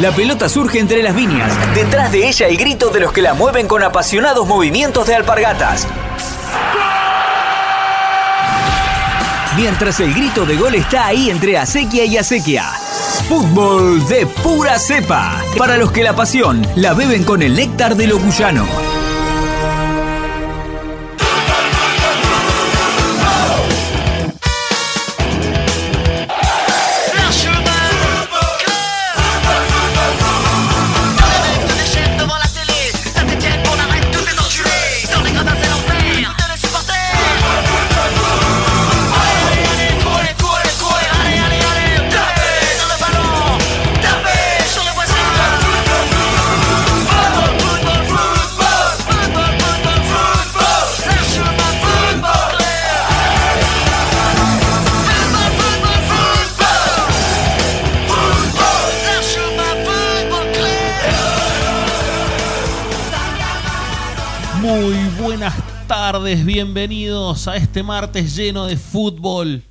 La pelota surge entre las viñas. Detrás de ella el grito de los que la mueven con apasionados movimientos de alpargatas. Mientras el grito de gol está ahí entre acequia y acequia. Fútbol de pura cepa. Para los que la pasión la beben con el néctar de lo cuyano. Bienvenidos a este martes lleno de fútbol.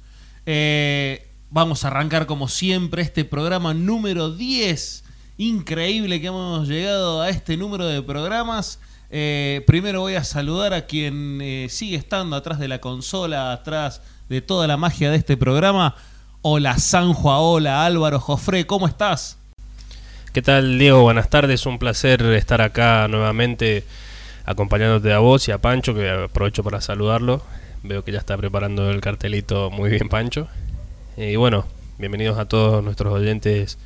Eh, vamos a arrancar como siempre este programa número 10. Increíble que hemos llegado a este número de programas. Eh, primero voy a saludar a quien eh, sigue estando atrás de la consola, atrás de toda la magia de este programa. Hola Sanjo, hola Álvaro Jofré, ¿cómo estás? ¿Qué tal, Diego? Buenas tardes. Un placer estar acá nuevamente acompañándote a vos y a Pancho, que aprovecho para saludarlo. Veo que ya está preparando el cartelito muy bien, Pancho. Eh, Y bueno, bienvenidos a todos nuestros oyentes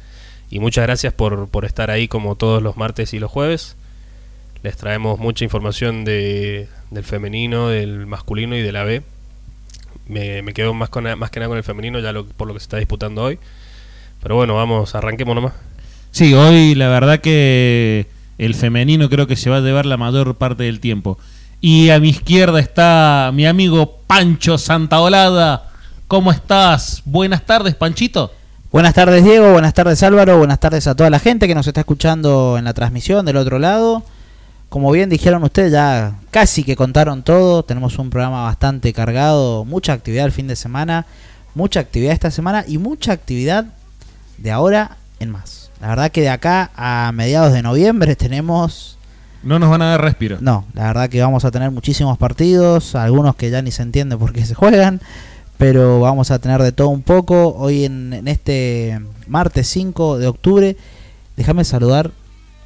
y muchas gracias por, por estar ahí como todos los martes y los jueves. Les traemos mucha información de, del femenino, del masculino y de la B. Me, quedo más, con, más que nada con el femenino, ya lo, por lo que se está disputando hoy. Pero bueno, vamos, arranquemos nomás. Sí, hoy la verdad que el femenino creo que se va a llevar la mayor parte del tiempo. Y a mi izquierda está mi amigo Pancho Santaolada. ¿Cómo estás? Buenas tardes, Panchito. Buenas tardes Diego, buenas tardes Álvaro, buenas tardes a toda la gente que nos está escuchando en la transmisión del otro lado. Como bien dijeron ustedes, ya casi que contaron todo, tenemos un programa bastante cargado, mucha actividad el fin de semana, mucha actividad esta semana y mucha actividad de ahora en más. La verdad que de acá a mediados de noviembre tenemos... No nos van a dar respiro. No, la verdad que vamos a tener muchísimos partidos, algunos que ya ni se entiende por qué se juegan, pero vamos a tener de todo un poco. Hoy en, en este martes 5 de octubre, déjame saludar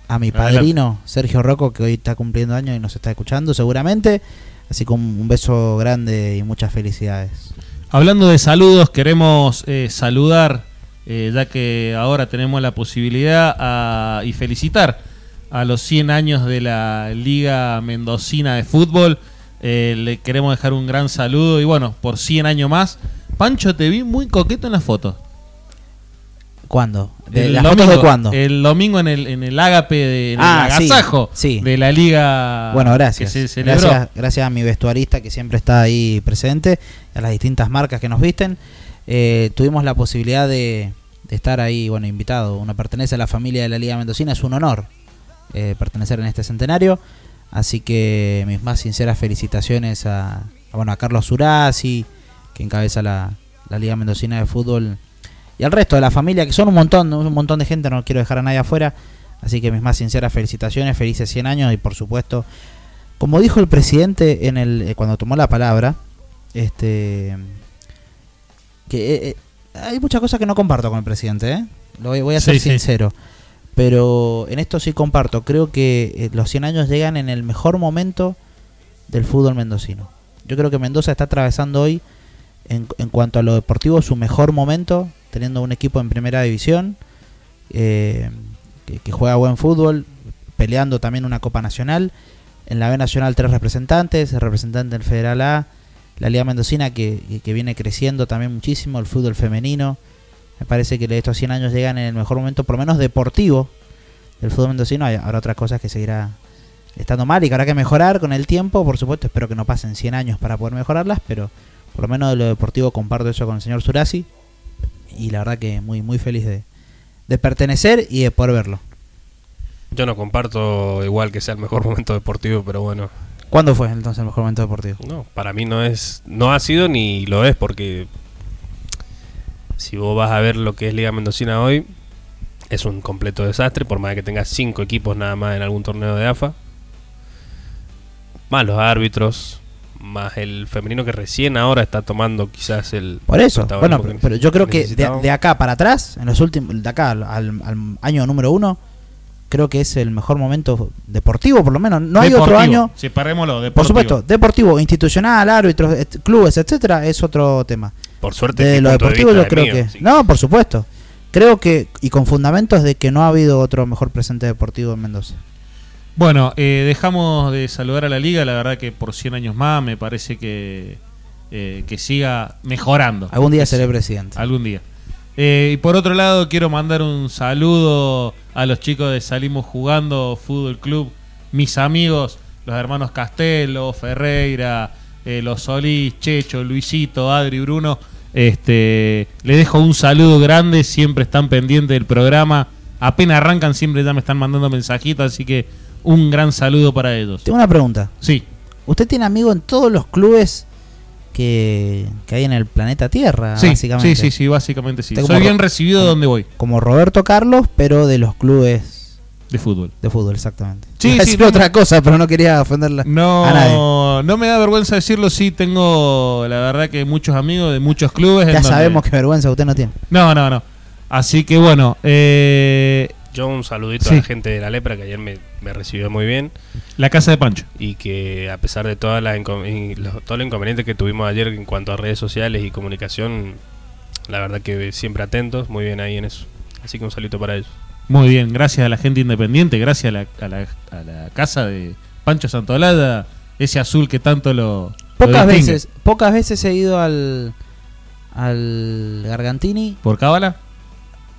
a mi Adelante. padrino Sergio Rocco, que hoy está cumpliendo años y nos está escuchando seguramente. Así que un, un beso grande y muchas felicidades. Hablando de saludos, queremos eh, saludar, eh, ya que ahora tenemos la posibilidad a- y felicitar a los 100 años de la Liga Mendocina de Fútbol. Eh, le queremos dejar un gran saludo y bueno, por 100 años más. Pancho, te vi muy coqueto en las fotos. ¿Cuándo? ¿De El ¿Las domingo, fotos de cuándo? El domingo en el, en el ágape, de, en Ah, el agasajo sí. de la Liga Bueno, gracias. que se celebró. Gracias, gracias a mi vestuarista que siempre está ahí presente, a las distintas marcas que nos visten. Eh, tuvimos la posibilidad de, de estar ahí, bueno, invitado. Uno pertenece a la familia de la Liga Mendocina, es un honor eh, pertenecer en este centenario. Así que mis más sinceras felicitaciones a, bueno, a Carlos Urasi, que encabeza la, la Liga Mendocina de Fútbol, y al resto de la familia, que son un montón, un montón de gente, no quiero dejar a nadie afuera. Así que mis más sinceras felicitaciones, felices 100 años y por supuesto, como dijo el presidente en el eh, cuando tomó la palabra, este que eh, eh, hay muchas cosas que no comparto con el presidente, ¿eh? Lo voy, voy a ser Sí, sí. sincero. Pero en esto sí comparto. Creo que eh, los 100 años llegan en el mejor momento del fútbol mendocino. Yo creo que Mendoza está atravesando hoy, en, en cuanto a lo deportivo, su mejor momento, teniendo un equipo en primera división, eh, que, que juega buen fútbol, peleando también una Copa Nacional. En la B Nacional tres representantes, el representante del Federal A, la Liga Mendocina que, que- viene creciendo también muchísimo, el fútbol femenino. Me parece que estos 100 años llegan en el mejor momento, por lo menos deportivo, del fútbol mendocino. Hay- Habrá otras cosas que seguirá estando mal y que habrá que mejorar con el tiempo. Por supuesto, espero que no pasen 100 años para poder mejorarlas, pero por lo menos de lo deportivo comparto eso con el señor Surasi. Y la verdad que muy, muy feliz de, de pertenecer y de poder verlo. Yo no comparto igual que sea el mejor momento deportivo, pero bueno, ¿Cuándo fue entonces el mejor momento deportivo? no, para mí no es, no ha sido ni lo es, porque si vos vas a ver lo que es Liga Mendocina hoy, es un completo desastre, por más que tenga cinco equipos nada más en algún torneo de AFA. Más los árbitros, más el femenino que recién ahora está tomando quizás el Por eso, bueno, pero yo creo que de, de acá para atrás, en los últimos, de acá al- al año número uno, creo que es el mejor momento deportivo, por lo menos. No hay otro año, Separémoslo, por deportivo. supuesto, deportivo, institucional, árbitros, et- clubes, etcétera, es otro tema. por suerte De lo de deportivo yo creo mío, que... No, por supuesto. Creo que, y con fundamentos de que no ha habido otro mejor presente deportivo en Mendoza. Bueno, eh, dejamos de saludar a la liga. La verdad que por 100 años más me parece que, eh, que siga mejorando. Algún día seré presidente. Algún día. Eh, y por otro lado, quiero mandar un saludo a los chicos de Salimos Jugando Fútbol Club, mis amigos, los hermanos Castelo, Ferreira, eh, los Solís, Checho, Luisito, Adri, Bruno. Este, les dejo un saludo grande, siempre están pendientes del programa. Apenas arrancan, siempre ya me están mandando mensajitos, así que un gran saludo para ellos. Tengo una pregunta. Sí, ¿Usted tiene amigos en todos los clubes que, que hay en el planeta Tierra, sí, básicamente? sí, sí, sí, básicamente sí. Soy bien recibido como- donde voy, Como Roberto Carlos, pero de los clubes de fútbol. de fútbol, exactamente. Sí, Iba a sí, decir no, otra cosa, pero no quería ofenderla a nadie. No, no me da vergüenza decirlo, sí tengo la verdad que muchos amigos de muchos clubes. en Ya donde- sabemos que vergüenza usted no tiene. No, no, no. Así que bueno, eh, Yo un saludito Sí. a la gente de la lepra que ayer me, me recibió muy bien la casa de Pancho. y que a pesar de todas las todo lo inconveniente que tuvimos ayer en cuanto a redes sociales y comunicación, la verdad que siempre atentos, muy bien ahí en eso. Así que un saludo para ellos. Muy bien, gracias a la gente independiente, gracias a la, a la, a la casa de Pancho Santolada, ese azul que tanto lo... Pocas veces, pocas veces he ido al al Gargantini. ¿Por cábala?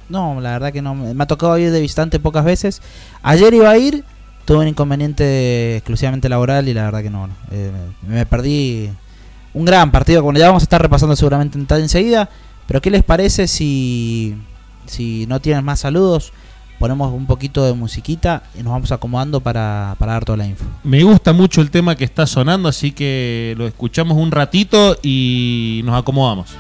No, la verdad que no. Me ha tocado ir de visitante pocas veces. Ayer iba a ir, tuve un inconveniente exclusivamente laboral y la verdad que no. Eh, me perdí un gran partido. Bueno, ya vamos a estar repasando seguramente enseguida. Pero ¿qué les parece si, si no tienen más saludos? Ponemos un poquito de musiquita y nos vamos acomodando para, para dar toda la info. Me gusta mucho el tema que está sonando, así que lo escuchamos un ratito y nos acomodamos.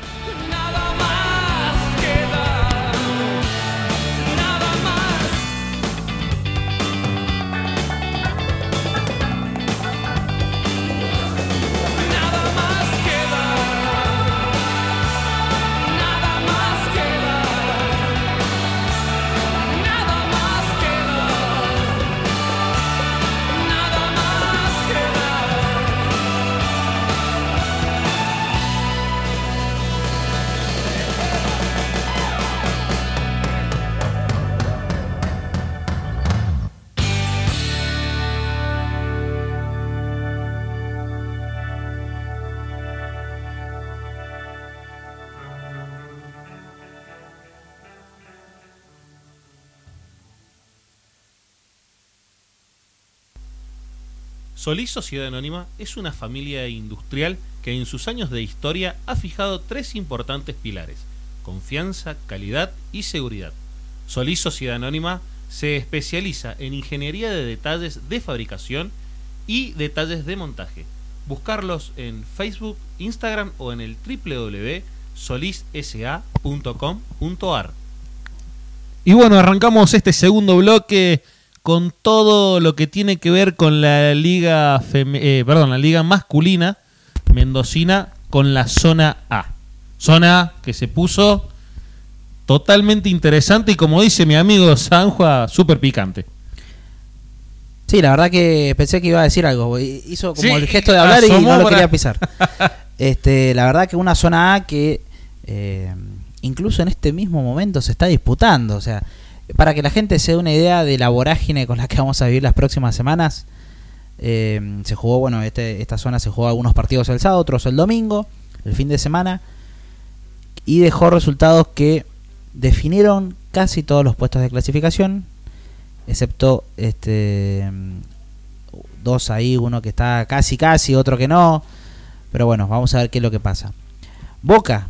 Solís Sociedad Anónima es una familia industrial que en sus años de historia ha fijado tres importantes pilares, confianza, calidad y seguridad. Solís Sociedad Anónima se especializa en ingeniería de detalles de fabricación y detalles de montaje. Buscarlos en Facebook, Instagram o en el www.solissa.com.ar. Y bueno, arrancamos este segundo bloque con todo lo que tiene que ver con la liga eh, perdón, la liga masculina mendocina con la zona A. Zona A que se puso totalmente interesante y como dice mi amigo Sanjua, súper picante. Sí, la verdad que pensé que iba a decir algo. Hizo como Sí, el gesto de hablar y no lo para- quería pisar. Este, la verdad que una zona A que eh, incluso en este mismo momento se está disputando. O sea, para que la gente se dé una idea de la vorágine con la que vamos a vivir las próximas semanas. eh, se jugó, bueno, este, esta zona se jugó algunos partidos el sábado, otros el domingo, el fin de semana. Y dejó resultados que definieron casi todos los puestos de clasificación. Excepto este dos ahí, uno que está casi casi, otro que no. Pero bueno, vamos a ver qué es lo que pasa. Boca,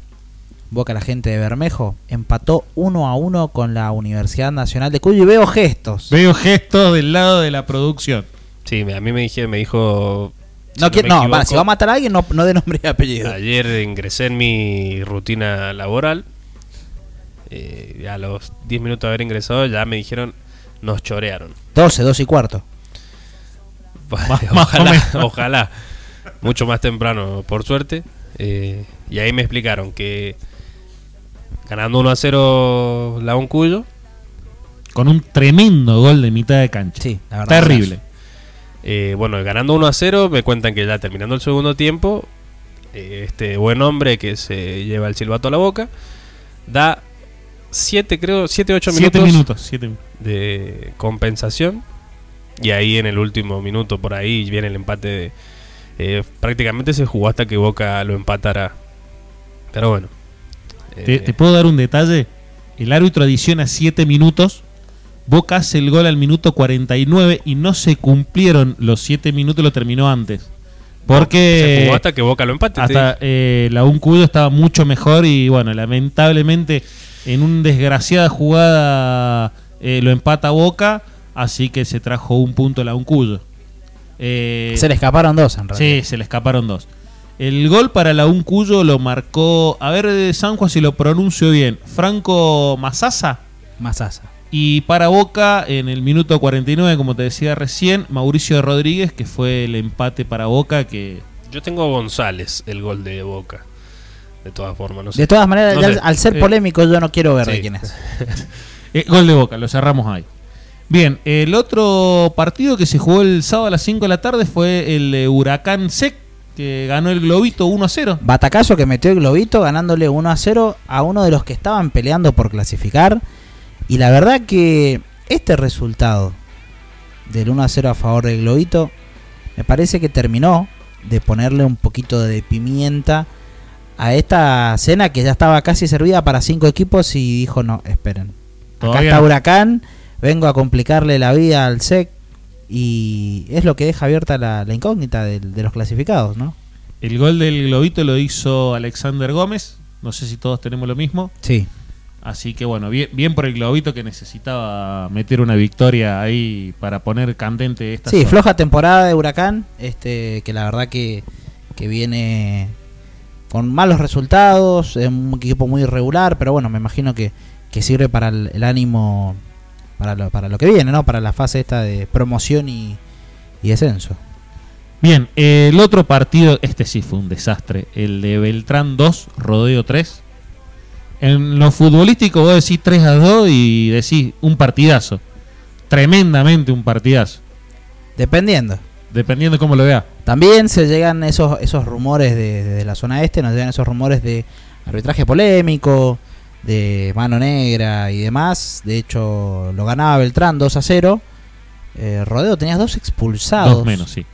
Boca la gente de Bermejo, empató 1 a 1 con la Universidad Nacional de Cuyo y veo gestos. Veo gestos del lado de la producción. Sí, a mí me, dije, me dijo... si No, quiero- no, equivoco, si va a matar a alguien, no, no de nombre y apellido. Ayer ingresé en mi rutina laboral Eh, y a los 10 minutos de haber ingresado ya me dijeron, nos chorearon. 12, 2 y cuarto. Más ojalá, ojalá. Mucho más temprano, por suerte. Eh, y ahí me explicaron que ganando 1 a 0 la Uncuyo, Con un tremendo gol de mitad de cancha. Sí, la verdad. Terrible. eh, bueno, ganando 1 a 0, me cuentan que ya terminando el segundo tiempo, eh, este buen hombre que se lleva el silbato a la boca, da 7, creo, 7, 8 Siete minutos, minutos. siete minutos. de compensación. Y ahí en el último minuto, por ahí, viene el empate. de- eh, prácticamente se jugó hasta que Boca lo empatara. Pero bueno. ¿Te, eh, te puedo dar un detalle? El árbitro adiciona 7 minutos. Boca hace el gol al minuto 49 y no se cumplieron los 7 minutos, lo terminó antes. se Porque jugó hasta que Boca lo empate. te hasta eh, la Uncuyo estaba mucho mejor y bueno, lamentablemente en una desgraciada jugada eh, lo empata Boca, así que se trajo un punto la Uncuyo. Eh, Se le escaparon dos en realidad. Sí, se le escaparon dos. El gol para la Uncuyo lo marcó, a ver, de San Juan si lo pronuncio bien, Franco Masasa. Masasa. Y para Boca, en el minuto 49, como te decía recién, Mauricio Rodríguez, que fue el empate para Boca, que Yo tengo a González, el gol de Boca. De todas formas, no sé. De todas maneras, No al- al ser Eh, polémico, yo no quiero ver de quién es. Eh, gol de Boca, lo cerramos ahí. Bien, el otro partido que se jugó el sábado a las 5 de la tarde fue el de Huracán Sec, que ganó el Globito 1 a 0. Batacazo que metió el globito ganándole 1 a 0 a uno de los que estaban peleando por clasificar. Y la verdad que este resultado del 1 a 0 a favor del globito me parece que terminó de ponerle un poquito de pimienta a esta cena que ya estaba casi servida para cinco equipos y dijo no, esperen. Acá está. Huracán, vengo a complicarle la vida al SEC y es lo que deja abierta la, la incógnita de los clasificados, ¿no? El gol del Globito lo hizo Alexander Gómez, no sé si todos tenemos lo mismo. Sí. Así que bueno, bien, bien por el Globito que necesitaba meter una victoria ahí para poner candente esta Sí, zona. floja temporada de Huracán, este, que la verdad que, que viene con malos resultados, es un equipo muy irregular, pero bueno, me imagino que, que sirve para el, el ánimo, para lo, para lo que viene, ¿no? Para la fase esta de promoción y, y descenso. Bien, el otro partido, este sí fue un desastre, el de Beltrán 2, Rodeo 3. En lo futbolístico vos decís 3 a 2 y decís un partidazo. Tremendamente un partidazo, Dependiendo. dependiendo de cómo lo veas. También se llegan esos, esos rumores de, de la zona este, nos llegan esos rumores de arbitraje polémico, de mano negra y demás. De hecho, lo ganaba Beltrán 2 a 0. Eh, Rodeo tenías dos expulsados. Dos menos, sí.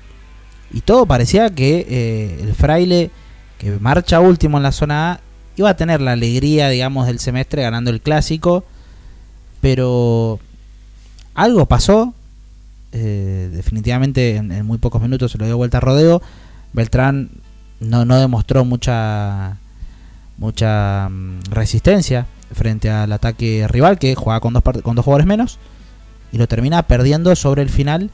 Y todo parecía que eh, el fraile, que marcha último en la zona A, iba a tener la alegría, digamos, del semestre ganando el clásico. Pero algo pasó. eh, definitivamente en, en muy pocos minutos se lo dio vuelta a rodeo. Beltrán no, no demostró mucha mucha mm, resistencia frente al ataque rival que jugaba con dos, con dos jugadores menos y lo termina perdiendo sobre el final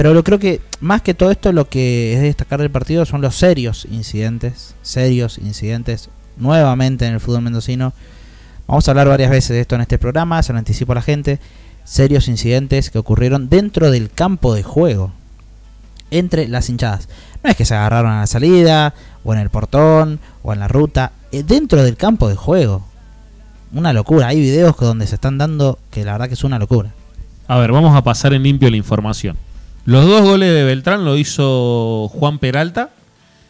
pero lo creo que más que todo esto lo que es de destacar del partido son los serios incidentes, serios incidentes nuevamente en el fútbol mendocino. Vamos a hablar varias veces de esto en este programa, se lo anticipo a la gente. Serios incidentes que ocurrieron dentro del campo de juego, entre las hinchadas. No es que se agarraron a la salida, o en el portón, o en la ruta, eh, dentro del campo de juego. Una locura, hay videos donde se están dando que la verdad que es una locura. A ver, vamos a pasar en limpio la información. Los dos goles de Beltrán lo hizo Juan Peralta.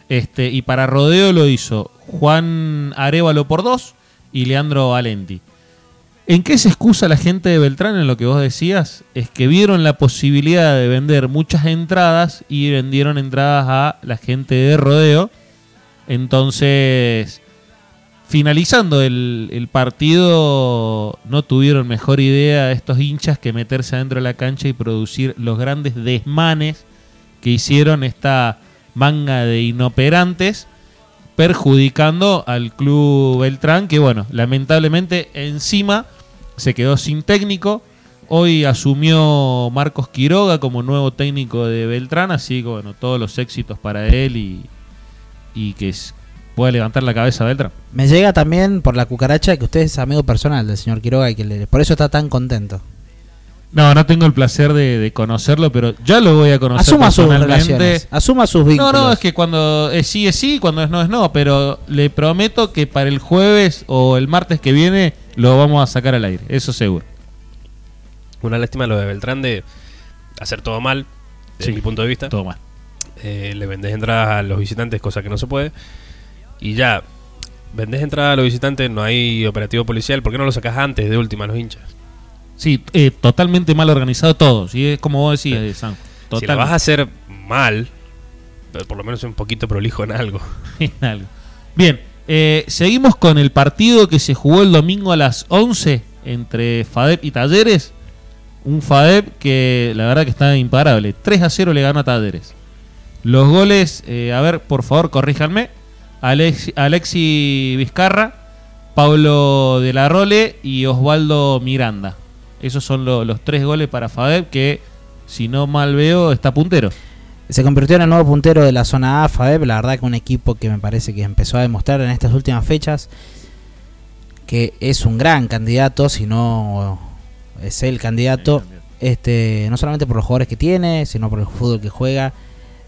Este, y para Rodeo lo hizo Juan Arevalo por dos y Leandro Valenti. ¿En qué se excusa la gente de Beltrán en lo que vos decías? Es que vieron la posibilidad de vender muchas entradas y vendieron entradas a la gente de Rodeo. Entonces, finalizando el, partido, no tuvieron mejor idea estos hinchas que meterse adentro de la cancha y producir los grandes desmanes que hicieron esta manga de inoperantes, perjudicando al club Beltrán, que bueno, lamentablemente encima se quedó sin técnico. Hoy asumió Marcos Quiroga como nuevo técnico de Beltrán, así que bueno, todos los éxitos para él y, y que puede levantar la cabeza Beltrán. Me llega también por la cucaracha que usted es amigo personal del señor Quiroga y que le- por eso está tan contento. No, no tengo el placer de, de conocerlo, pero ya lo voy a conocer Asuma sus personalmente. relaciones, asuma sus No, vínculos. no, es que cuando es sí es sí, cuando es no es no, pero le prometo que para el jueves o el martes que viene lo vamos a sacar al aire, eso seguro. Una lástima lo de Beltrán de hacer todo mal, desde Sí, mi punto de vista. Todo mal. Eh, le vendés entradas a los visitantes, cosa que no se puede. Y ya, vendés entradas a los visitantes, no hay operativo policial. ¿Por qué no lo sacás antes de última a los hinchas? Sí, eh, totalmente mal organizado todo, sí, es como vos decías, eh, San. Si la Total. vas a hacer mal, pero por lo menos un poquito prolijo en algo. en algo. Bien, eh, seguimos con el partido que se jugó el domingo a las 11 entre FADEP y Talleres. Un FADEP que la verdad que está imparable. 3 a 0 le ganó a Talleres. Los goles, eh, a ver, por favor, corríjanme. Alex- Alexi Vizcarra, Pablo de la Role y Osvaldo Miranda. Esos son lo- los tres goles para FADEP que, si no mal veo, está puntero. Se convirtió en el nuevo puntero de la zona A, FADEP. La verdad que un equipo que me parece que empezó a demostrar en estas últimas fechas que es un gran candidato, si no es el candidato, este, no solamente por los jugadores que tiene, sino por el fútbol que juega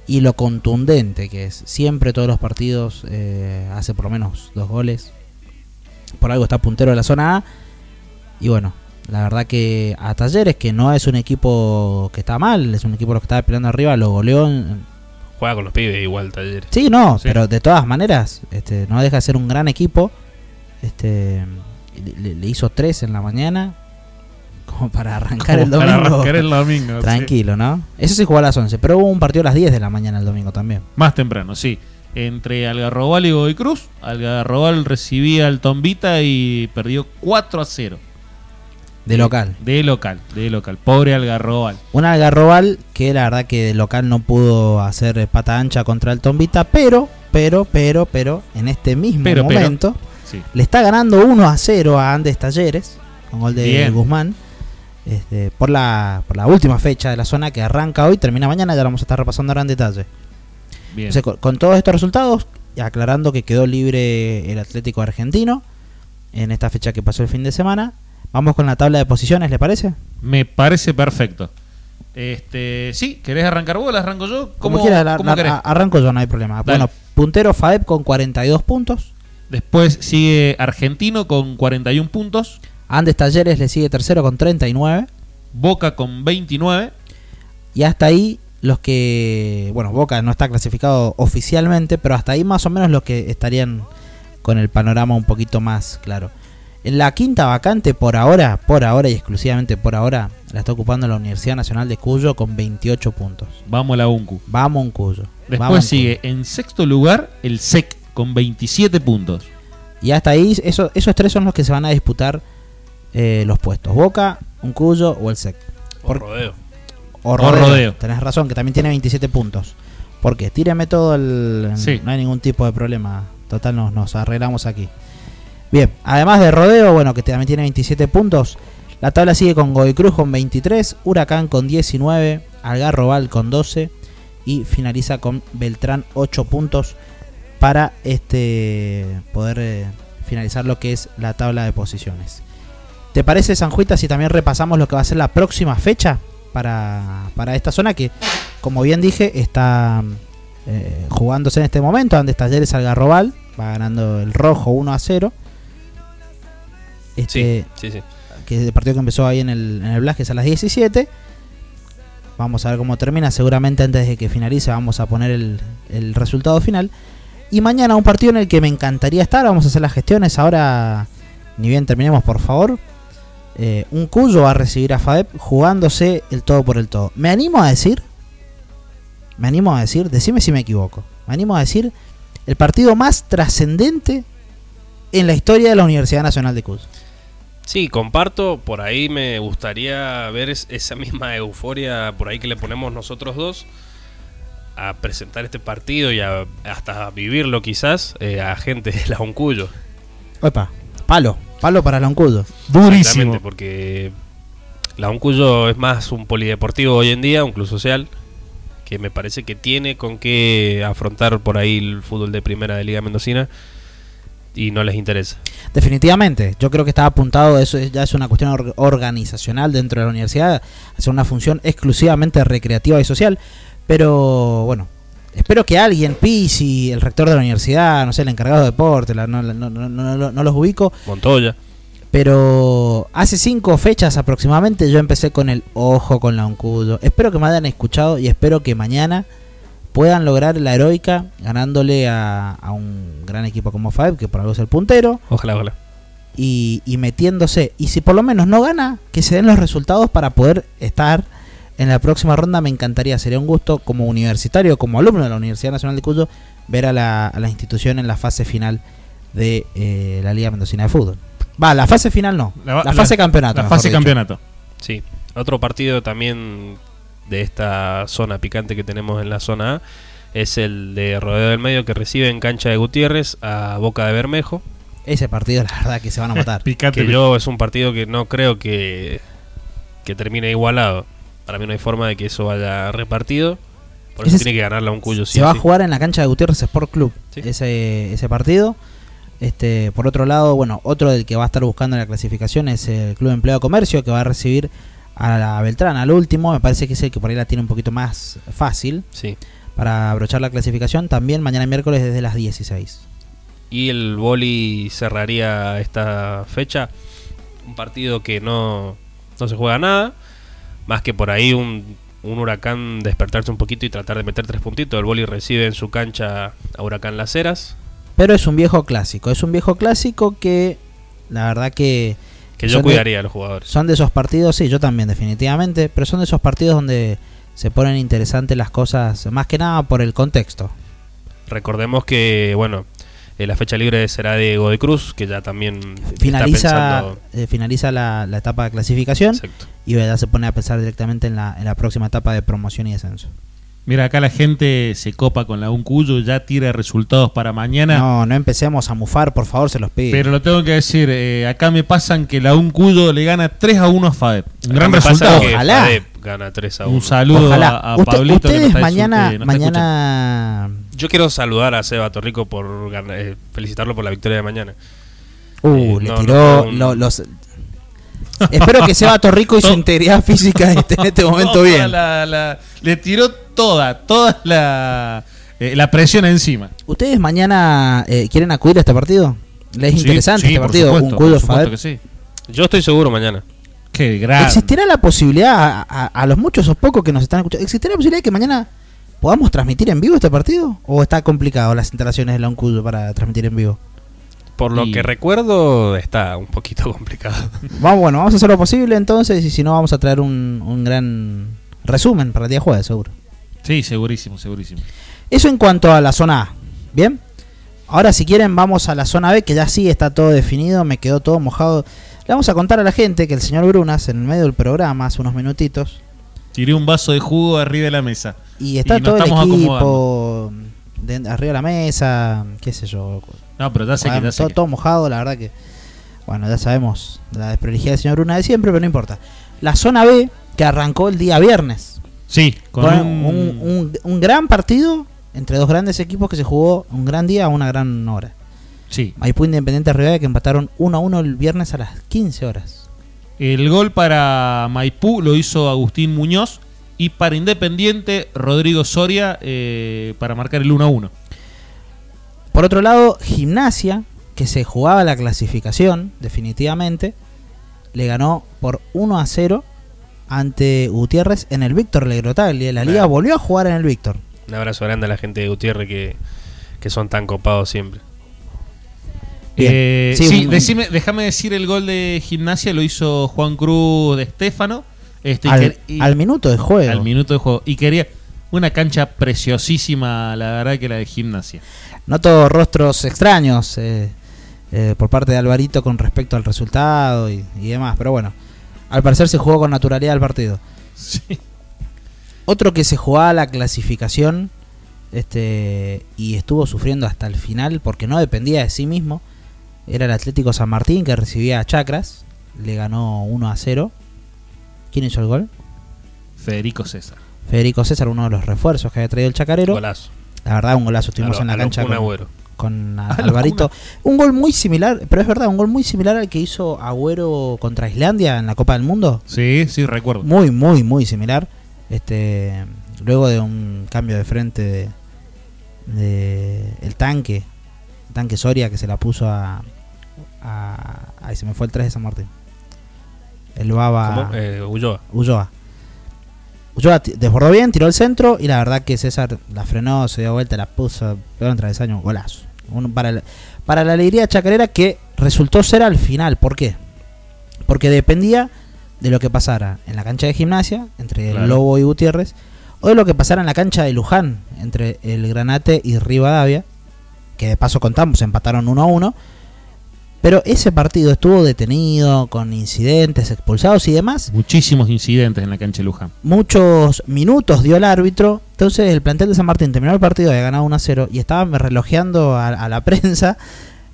y lo contundente que es. Siempre todos los partidos eh, hace por lo menos dos goles. Por algo está puntero de la zona A. Y bueno, la verdad que a Talleres, que no es un equipo que está mal, es un equipo que está peleando arriba, lo goleó. Juega con los pibes igual, Talleres. Sí, no, Sí. pero de todas maneras, este, no deja de ser un gran equipo. Este, le, le hizo tres en la mañana, como para arrancar el Como para domingo. arrancar el domingo, sí. Tranquilo, ¿no? Eso sí jugó a las 11, pero hubo un partido a las 10 de la mañana el domingo también. Más temprano, sí. Entre Algarrobal y Godoy Cruz. Algarrobal recibía al Tombita y perdió 4 a 0. De local. De local, de local. Pobre Algarrobal. Un Algarrobal que la verdad que de local no pudo hacer eh, pata ancha contra el Tombita, pero, pero, pero, pero, en este mismo Pero, pero. momento Sí. le está ganando 1 a 0 a Andes Talleres, con gol de Bien. Guzmán, este, por, la, por la última fecha de la zona que arranca hoy, termina mañana, ya lo vamos a estar repasando ahora en detalle. Bien. Entonces, con, con todos estos resultados, y aclarando que quedó libre el Atlético Argentino en esta fecha que pasó el fin de semana, vamos con la tabla de posiciones, ¿le parece? Me parece perfecto. Este, sí, ¿querés arrancar vos? ¿La arranco yo? Como ¿Cómo, quiera, la- cómo la- querés? a- arranco yo, no hay problema. Dale. Bueno, puntero FAEP con 42 puntos. Después sigue Argentino con 41 puntos. Andes Talleres le sigue tercero con 39. Boca con 29. Y hasta ahí los que, bueno, Boca no está clasificado oficialmente, pero hasta ahí más o menos los que estarían con el panorama un poquito más claro. En la quinta vacante por ahora, por ahora y exclusivamente por ahora, la está ocupando la Universidad Nacional de Cuyo con 28 puntos. Vamos a la UNCU. Vamos un Cuyo. Después vamos sigue en sexto lugar el SEC con 27 puntos. Y hasta ahí, eso- esos tres son los que se van a disputar eh, los puestos. Boca, un Cuyo o el SEC. Por Por- rodeo. O O rodeo. Rodeo. Tenés razón, que también tiene 27 puntos. ¿Por qué? Tíreme todo el... Sí. No hay ningún tipo de problema. Total, nos, nos arreglamos aquí. Bien, además de Rodeo, bueno, que también tiene 27 puntos. La tabla sigue con Godoy Cruz con 23, Huracán con 19, Algarrobal con 12 y finaliza con Beltrán 8 puntos para este poder eh, finalizar lo que es la tabla de posiciones. ¿Te parece, Sanjuita, si también repasamos lo que va a ser la próxima fecha para, para esta zona que, como bien dije, está eh, jugándose en este momento? Andes Talleres Algarrobal, va ganando el rojo 1 a 0. Este, Sí, sí, sí. que es el partido que empezó ahí en el, en el Blasquez a las 17. Vamos a ver cómo termina. Seguramente antes de que finalice vamos a poner el, el resultado final. Y mañana un partido en el que me encantaría estar. Vamos a hacer las gestiones. Ahora, ni bien terminemos, por favor. Eh, un Cuyo va a recibir a FADEP jugándose el todo por el todo. Me animo a decir, me animo a decir, decime si me equivoco. Me animo a decir el partido más trascendente en la historia de la Universidad Nacional de Cuyo. Sí, comparto. Por ahí me gustaría ver es- esa misma euforia por ahí que le ponemos nosotros dos a presentar este partido y a, hasta vivirlo quizás eh, a gente de la Uncuyo. Opa, palo, palo para Loncudo. Durísimo. Exactamente, porque la Uncuyo es más un polideportivo hoy en día, un club social, que me parece que tiene con qué afrontar por ahí el fútbol de primera de Liga Mendocina y no les interesa. Definitivamente, yo creo que está apuntado, eso es- ya es una cuestión or- organizacional dentro de la universidad, hacer una función exclusivamente recreativa y social, pero bueno, espero que alguien, Pisi, el rector de la universidad, no sé, el encargado de deporte, la- no, no- no- los ubico, Montoya. pero hace cinco fechas aproximadamente yo empecé con el ojo con la Uncuyo. Espero que me hayan escuchado y espero que mañana puedan lograr la heroica ganándole a, a un gran equipo como Five, que por algo es el puntero, Ojalá, ojalá. y, y metiéndose. Y si por lo menos no gana, que se den los resultados para poder estar en la próxima ronda. Me encantaría, sería un gusto como universitario, como alumno de la Universidad Nacional de Cuyo, ver a la, a la institución en la fase final de eh, la Liga Mendocina de Fútbol. Va, la fase final no, la, la- fase campeonato. La fase dicho. campeonato. Sí. Otro partido también de esta zona picante que tenemos en la zona A es el de Rodeo del Medio que recibe en cancha de Gutiérrez a Boca de Bermejo. Ese partido, la verdad, que se van a matar. Picante. Que yo es un partido que no creo que, que termine igualado. Para mí no hay forma de que eso vaya repartido. Por eso Ese tiene que ganarla un cuyo se va a jugar en la cancha de Gutiérrez Sport Club Sí. ese, ese partido. Este, por otro lado, bueno, otro del que va a estar buscando la clasificación es el Club Empleo de Comercio, que va a recibir a la Beltrán al último. Me parece que es el que por ahí la tiene un poquito más fácil Sí. para abrochar la clasificación. También mañana miércoles desde las 16. Y el boli cerraría esta fecha. Un partido que no, no se juega nada. Más que por ahí un, un huracán despertarse un poquito y tratar de meter tres puntitos. El boli recibe en su cancha a Huracán Las Heras. Pero es un viejo clásico. Es un viejo clásico que la verdad que Que yo de- cuidaría a los jugadores. son de esos partidos, sí, yo también definitivamente, pero son de esos partidos donde se ponen interesantes las cosas, más que nada por el contexto. Recordemos que, bueno, eh, la fecha libre será de de Cruz, que ya también Finaliza, pensando. eh, finaliza la, la etapa de clasificación Exacto. y ya se pone a pensar directamente en la, en la próxima etapa de promoción y descenso. Mira, acá la gente se copa con la Uncuyo, ya tira resultados para mañana. No, no empecemos a mufar, por favor, se los pido. Pero lo tengo que decir, eh, acá me pasan que la Uncuyo le gana 3 a 1 a Fadet. Un gran me pasa resultado. que Ojalá. Fadep gana 3 a 1. Un saludo Ojalá. a, a Usted- Pablito que ustedes nos está- mañana, que mañana, Yo quiero saludar a Seba Torrico por eh, felicitarlo por la victoria de mañana. uh, Eh, le no, tiró no lo- los. Espero que Seba Torrico y su integridad física esté en este momento Toda bien. la- la- le tiró toda, toda la, eh, la presión encima. ¿Ustedes mañana eh, quieren acudir a este partido? ¿Les es Sí, interesante sí, este por partido? supuesto, un por que sí. Yo estoy seguro mañana. Qué grande. ¿Existirá la posibilidad, a, a- a los muchos o pocos que nos están escuchando, ¿existirá la posibilidad de que mañana podamos transmitir en vivo este partido? ¿O está complicado las instalaciones de la Uncuyo para transmitir en vivo? Por lo Y- que recuerdo, está un poquito complicado. Vamos, bueno, vamos a hacer lo posible entonces y si no vamos a traer un, un gran resumen para el día jueves, seguro. Sí, segurísimo, segurísimo. Eso en cuanto a la zona A. ¿Bien? Ahora si quieren vamos a la zona B, que ya sí está todo definido, me quedó todo mojado. Le vamos a contar a la gente que el señor Brunas, en el medio del programa, hace unos minutitos, Tiré un vaso de jugo arriba de la mesa. y está Y todo el equipo de- arriba de la mesa, qué sé yo, No, pero ya sé que Bueno, ya sé todo, que- todo mojado, la verdad que. Bueno, ya sabemos la desprolijidad del señor Bruna de siempre, pero no importa. La zona B, que arrancó el día viernes, Sí, con con un, un, un- un gran partido entre dos grandes equipos que se jugó un gran día a una gran hora. Sí. Maipú Independiente Rivadavia que empataron 1 a 1 el viernes a las 15 horas. El gol para Maipú lo hizo Agustín Muñoz y para Independiente Rodrigo Soria eh, para marcar el 1 a 1. Por otro lado, Gimnasia, que se jugaba la clasificación, definitivamente, le ganó por 1 a 0 ante Gutiérrez en el Víctor Legrotaglia. La liga Claro. volvió a jugar en el Víctor. Un abrazo grande a la gente de Gutiérrez que, que son tan copados siempre. Eh, Sí, sí, un- decime- déjame decir el gol de Gimnasia lo hizo Juan Cruz de Estefano. Este, al, que- y- al minuto de juego. al minuto de juego. Y quería una cancha preciosísima, la verdad, que la de Gimnasia. Noto rostros extraños eh, eh, por parte de Alvarito con respecto al resultado y, y demás. Pero bueno, al parecer se jugó con naturalidad el partido. Sí. Otro que se jugaba la clasificación este, y estuvo sufriendo hasta el final porque no dependía de sí mismo era el Atlético San Martín que recibía a Chacras. Le ganó 1 a 0. ¿Quién hizo el gol? Federico César. Federico César, uno de los refuerzos que había traído el Chacarero. Golazo. La verdad, un golazo. Estuvimos lo- en la cancha con, Agüero. con a- Alvarito. Un gol muy similar, pero es verdad, un gol muy similar al que hizo Agüero contra Islandia en la Copa del Mundo. Sí, sí, recuerdo. Muy, muy, muy similar. Este, luego de un cambio de frente de, de el tanque, el tanque Soria que se la puso a, a ahí se me fue el 3 de San Martín. El Baba. Eh, Ulloa. Ulloa. Ulloa desbordó bien, tiró el centro y la verdad que César la frenó, se dio vuelta, la puso, pegó en travesaño, golazo. Un- para, la- para la alegría chacarera que resultó ser al final. ¿Por qué? Porque dependía de lo que pasara en la cancha de gimnasia, entre el. Lobo y Gutiérrez, o de lo que pasara en la cancha de Luján, entre el Granate y Rivadavia, que de paso contamos, empataron 1 a 1. Pero ese partido estuvo detenido, con incidentes, expulsados y demás Muchísimos incidentes en la cancha de Luján. muchos minutos dio el árbitro. Entonces el plantel de San Martín terminó el partido, había ganado 1 a 0 y estaban relojeando a, a la prensa,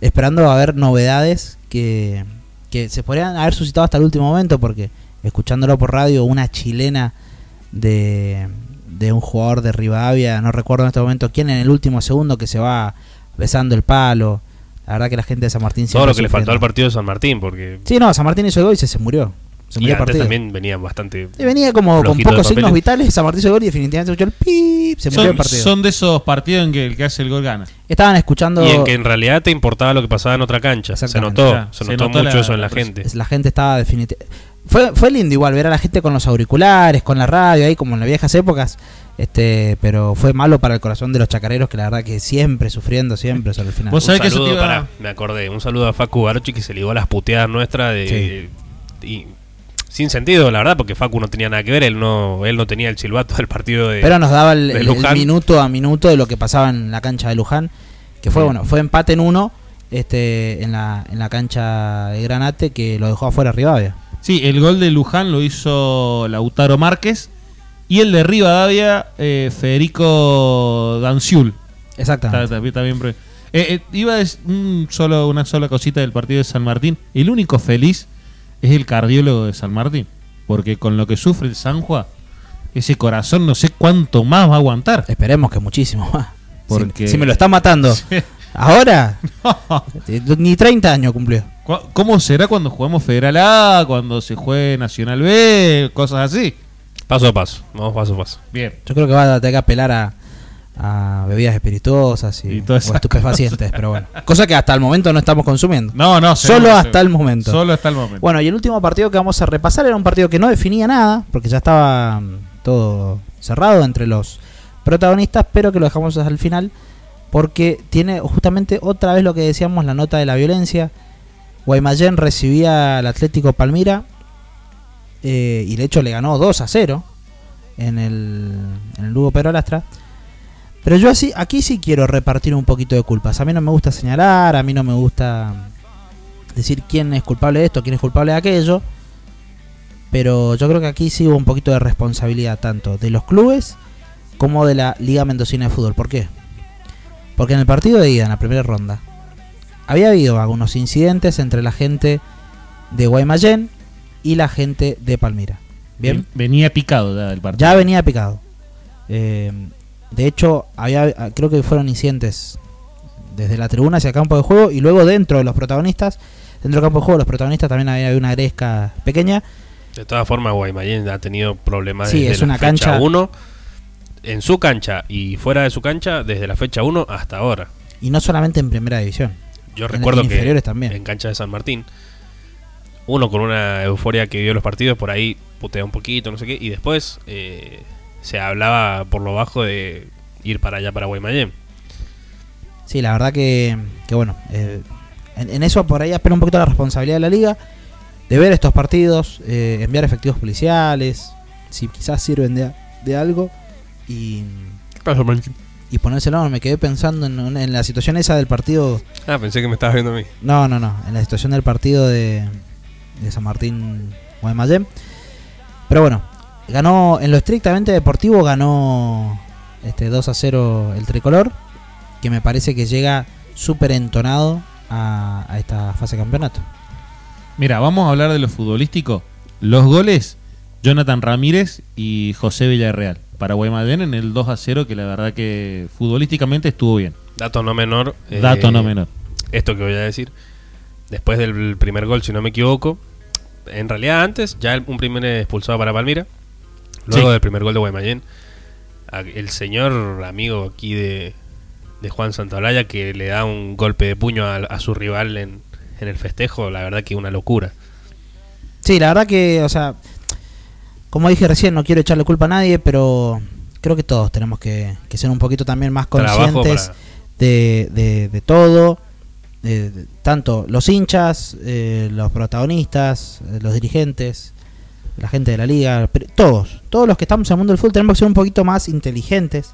esperando a ver novedades que, que se podrían haber suscitado hasta el último momento, porque escuchándolo por radio, una chilena de, de un jugador de Rivadavia, no recuerdo en este momento quién, en el último segundo que se va besando el palo. La verdad que la gente de San Martín Todo lo que le faltó al partido de San Martín, porque Sí, no, San Martín hizo el gol y se, se murió. Se y el antes también venía bastante. Y venía como con pocos signos vitales, San Martín hizo el gol y definitivamente escuchó el pip, se murió el partido. son de esos partidos en que el que hace el gol gana. Estaban escuchando, Y en que en realidad te importaba lo que pasaba en otra cancha. Se notó, Ya, se se notó notó mucho la- eso en la gente. es- la gente estaba definitivamente... Fue, fue lindo igual ver a la gente con los auriculares, con la radio, ahí como en las viejas épocas, este pero fue malo para el corazón de los chacareros que la verdad que siempre sufriendo, siempre sobre el final. Vos Un que saludo, iba- pará, me acordé, un saludo a Facu Barochi que se ligó a las puteadas nuestras de, y sin sentido, la verdad, porque Facu no tenía nada que ver, él no él no tenía el silbato del partido de Pero nos daba el, minuto a minuto de lo que pasaba en la cancha de Luján, que fue bueno, fue empate en uno este en la, en la cancha de Granate que lo dejó afuera Rivadavia. Sí, el gol de Luján lo hizo Lautaro Márquez. Y el de Rivadavia, eh, Federico Danciul. Exactamente. Está, bien, eh, eh, iba a decir un solo, una sola cosita del partido de San Martín. El único feliz es el cardiólogo de San Martín. Porque con lo que sufre el San Juan, ese corazón no sé cuánto más va a aguantar. Esperemos que muchísimo más. Porque- Si, si me lo está matando. Ahora, ni 30 años cumplió. Cu- ¿Cómo será cuando jugamos Federal A, cuando se juegue Nacional B, cosas así? Paso a paso, vamos paso a paso. Bien. Yo creo que va a tener que apelar a, a bebidas espirituosas y, Y o estupefacientes, pero bueno. Cosa que hasta el momento no estamos consumiendo. No, no. Solo seguro, hasta seguro. el momento. Solo hasta el momento. Bueno, y el último partido que vamos a repasar era un partido que no definía nada, porque ya estaba mm, todo cerrado entre los protagonistas, pero que lo dejamos hasta el final, porque tiene justamente otra vez lo que decíamos, la nota de la violencia. Guaymallén recibía al Atlético Palmira eh, y de hecho le ganó 2 a 0 en el, en el Lugo Pedro Lastra. Pero yo así, aquí sí quiero repartir un poquito de culpas. A mí no me gusta señalar, a mí no me gusta decir quién es culpable de esto, quién es culpable de aquello. Pero yo creo que aquí sí hubo un poquito de responsabilidad tanto de los clubes como de la Liga Mendocina de Fútbol. ¿Por qué? Porque en el partido de ida, en la primera ronda, había habido algunos incidentes entre la gente de Guaymallén y la gente de Palmira. Bien, Ven- Venía picado ya del partido. ya venía picado. Eh, de hecho, había, creo que fueron incidentes desde la tribuna hacia el campo de juego y luego dentro de los protagonistas, dentro del campo de juego, los protagonistas también había una gresca pequeña. De todas formas, Guaymallén ha tenido problemas Sí, desde es la una fecha cancha- 1, en su cancha y fuera de su cancha, desde la fecha 1 hasta ahora. Y no solamente en primera división. Yo En- recuerdo en que inferiores también. en cancha de San Martín, uno con una euforia que vio los partidos, por ahí putea un poquito, no sé qué, y después eh, se hablaba por lo bajo de ir para allá, para Guaymallén. Sí, la verdad que, que bueno, eh, en, en eso por ahí espera un poquito la responsabilidad de la liga, de ver estos partidos, eh, enviar efectivos policiales, si quizás sirven de, de algo, y, y ponérselo. Me quedé pensando en, en la situación esa del partido, Ah, pensé que me estabas viendo a mí. no, no, no, en la situación del partido de, de San Martín Guaymallén. Pero bueno, ganó, en lo estrictamente deportivo, ganó este 2 a 0 el tricolor, que me parece que llega súper entonado a, a esta fase de campeonato. Mira, vamos a hablar de lo futbolístico. Los goles, Jonathan Ramírez y José Villarreal. para Guaymallén en el 2 a 0, que la verdad que futbolísticamente estuvo bien. Dato no menor. eh, Dato no menor. Esto que voy a decir. Después del primer gol, si no me equivoco. En realidad antes, ya un primer expulsado para Palmira. Luego Sí. del primer gol de Guaymallén. El señor amigo aquí de, de Juan Santaolalla que le da un golpe de puño a, a su rival en, en el festejo, la verdad que una locura. Sí, la verdad que, o sea, como dije recién, no quiero echarle culpa a nadie, pero creo que todos tenemos que, que ser un poquito también más conscientes para- de, de- de todo, de- tanto los hinchas, eh, los protagonistas, eh, los dirigentes, la gente de la liga, todos, todos los que estamos en el mundo del fútbol tenemos que ser un poquito más inteligentes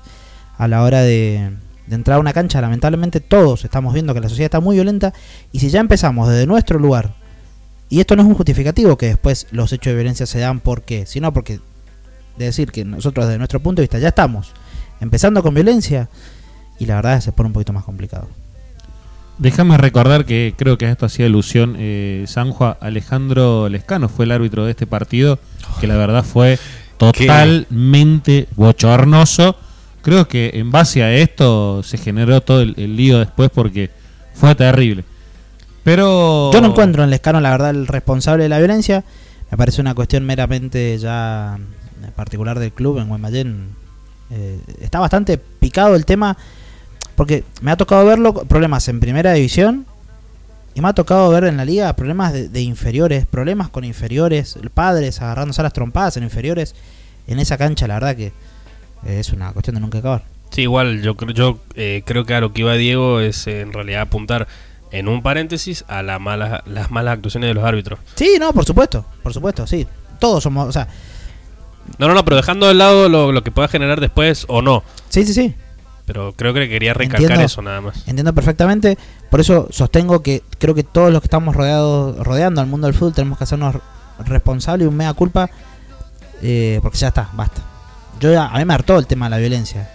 a la hora de, de entrar a una cancha. Lamentablemente todos estamos viendo que la sociedad está muy violenta y si ya empezamos desde nuestro lugar, y esto no es un justificativo que después los hechos de violencia se dan porque, sino porque de decir que nosotros desde nuestro punto de vista ya estamos empezando con violencia y la verdad se pone un poquito más complicado. Déjame recordar que creo que a esto hacía alusión eh, Sanjua Alejandro Lescano, fue el árbitro de este partido, que la verdad fue totalmente bochornoso. Creo que en base a esto se generó todo el, el lío después porque fue terrible. Pero Yo no encuentro en Lescano la verdad el responsable de la violencia, me parece una cuestión meramente ya eh, particular del club en Guaymallén. Eh, está bastante picado el tema porque me ha tocado verlo problemas en primera división y me ha tocado ver en la liga problemas de, de inferiores, problemas con inferiores, padres agarrándose a las trompadas en inferiores en esa cancha, la verdad que eh, es una cuestión de nunca acabar. Sí, igual yo, creo- yo eh, creo que a lo que iba Diego es eh, en realidad apuntar en un paréntesis a la mala, las malas actuaciones de los árbitros. Sí, no, por supuesto, por supuesto, sí. Todos somos, o sea, No, no, no, pero dejando de lado lo, lo que pueda generar después o no. sí, sí, sí. Pero creo que quería recalcar Entiendo. eso nada más. Entiendo perfectamente, por eso sostengo que creo que todos los que estamos rodeados, rodeando al mundo del fútbol tenemos que hacernos responsables y un mea culpa, eh, porque ya está, basta. Yo ya, a mí me hartó el tema de la violencia.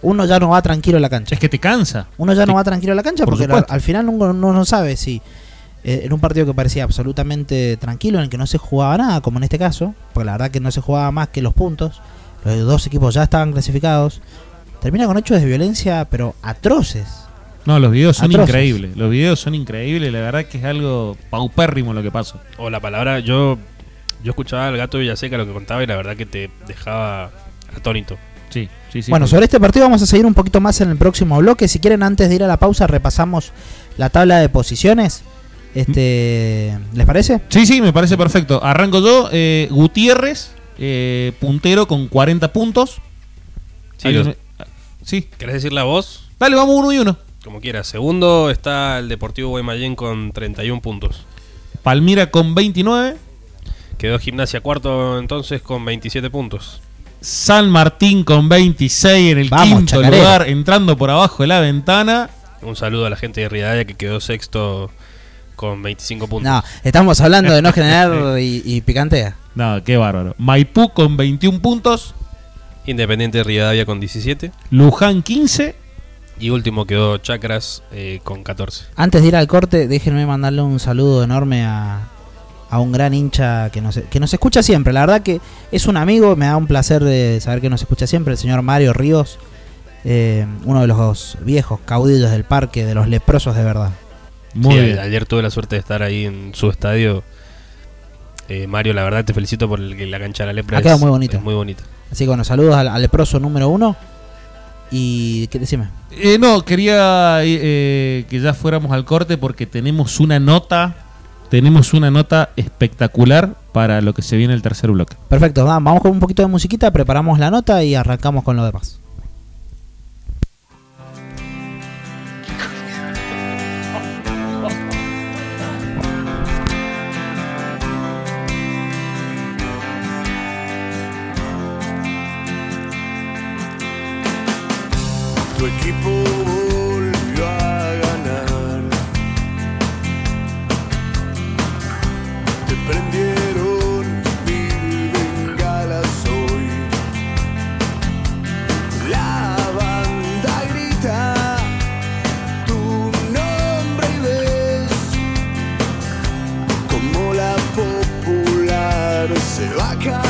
Uno ya no va tranquilo a la cancha. es que te cansa. Uno ya no va tranquilo a la cancha Por porque al final uno, uno no sabe si eh, en un partido que parecía absolutamente tranquilo, en el que no se jugaba nada, como en este caso, porque la verdad que no se jugaba más que los puntos, los dos equipos ya estaban clasificados, termina con hechos de violencia, pero atroces. No, los videos son Atroces. increíbles. Los videos son increíbles. La verdad que es algo paupérrimo lo que pasa. O la palabra, yo yo escuchaba al gato Villaseca lo que contaba y la verdad que te dejaba atónito. Sí, sí, sí. bueno, sobre este partido vamos a seguir un poquito más en el próximo bloque. Si quieren, antes de ir a la pausa, repasamos la tabla de posiciones. Este, ¿Les parece? Sí, sí, me parece perfecto. Arranco yo. eh, Gutiérrez, eh, puntero con 40 puntos. Sí, ¿Alguien los- sí. ¿Querés decir la voz? Dale, vamos uno y uno. Como quieras. Segundo está el Deportivo Guaymallén con 31 puntos. Palmira con 29. Quedó Gimnasia cuarto entonces con 27 puntos. San Martín con 26 en el Vamos, quinto chacarera. lugar, entrando por abajo de la ventana. Un saludo a la gente de Rivadavia que quedó sexto con 25 puntos. No, estamos hablando de no generar y, y picantea. No, qué bárbaro. Maipú con 21 puntos. Independiente de Rivadavia con 17. Luján 15. Y último quedó Chacras eh, con 14. Antes de ir al corte, déjenme mandarle un saludo enorme a, a un gran hincha que nos, que nos escucha siempre. La verdad que es un amigo, me da un placer de saber que nos escucha siempre, el señor Mario Ríos, eh, uno de los viejos caudillos del parque, de los leprosos de verdad. Muy Sí, bien. Ayer tuve la suerte de estar ahí en su estadio. Eh, Mario, la verdad te felicito por el la cancha de la lepra. Ha quedado es- muy bonita. es muy bonita. Así que bueno, saludos al, al leproso número uno. Y, ¿qué decime? Eh, no, quería eh, que ya fuéramos al corte porque tenemos una nota. Tenemos una nota espectacular para lo que se viene el tercer bloque. Perfecto, va- vamos con un poquito de musiquita, preparamos la nota y arrancamos con lo demás. Tu equipo volvió a ganar. Te prendieron mil bengalas hoy. La banda grita tu nombre y ves como la popular se va a caer.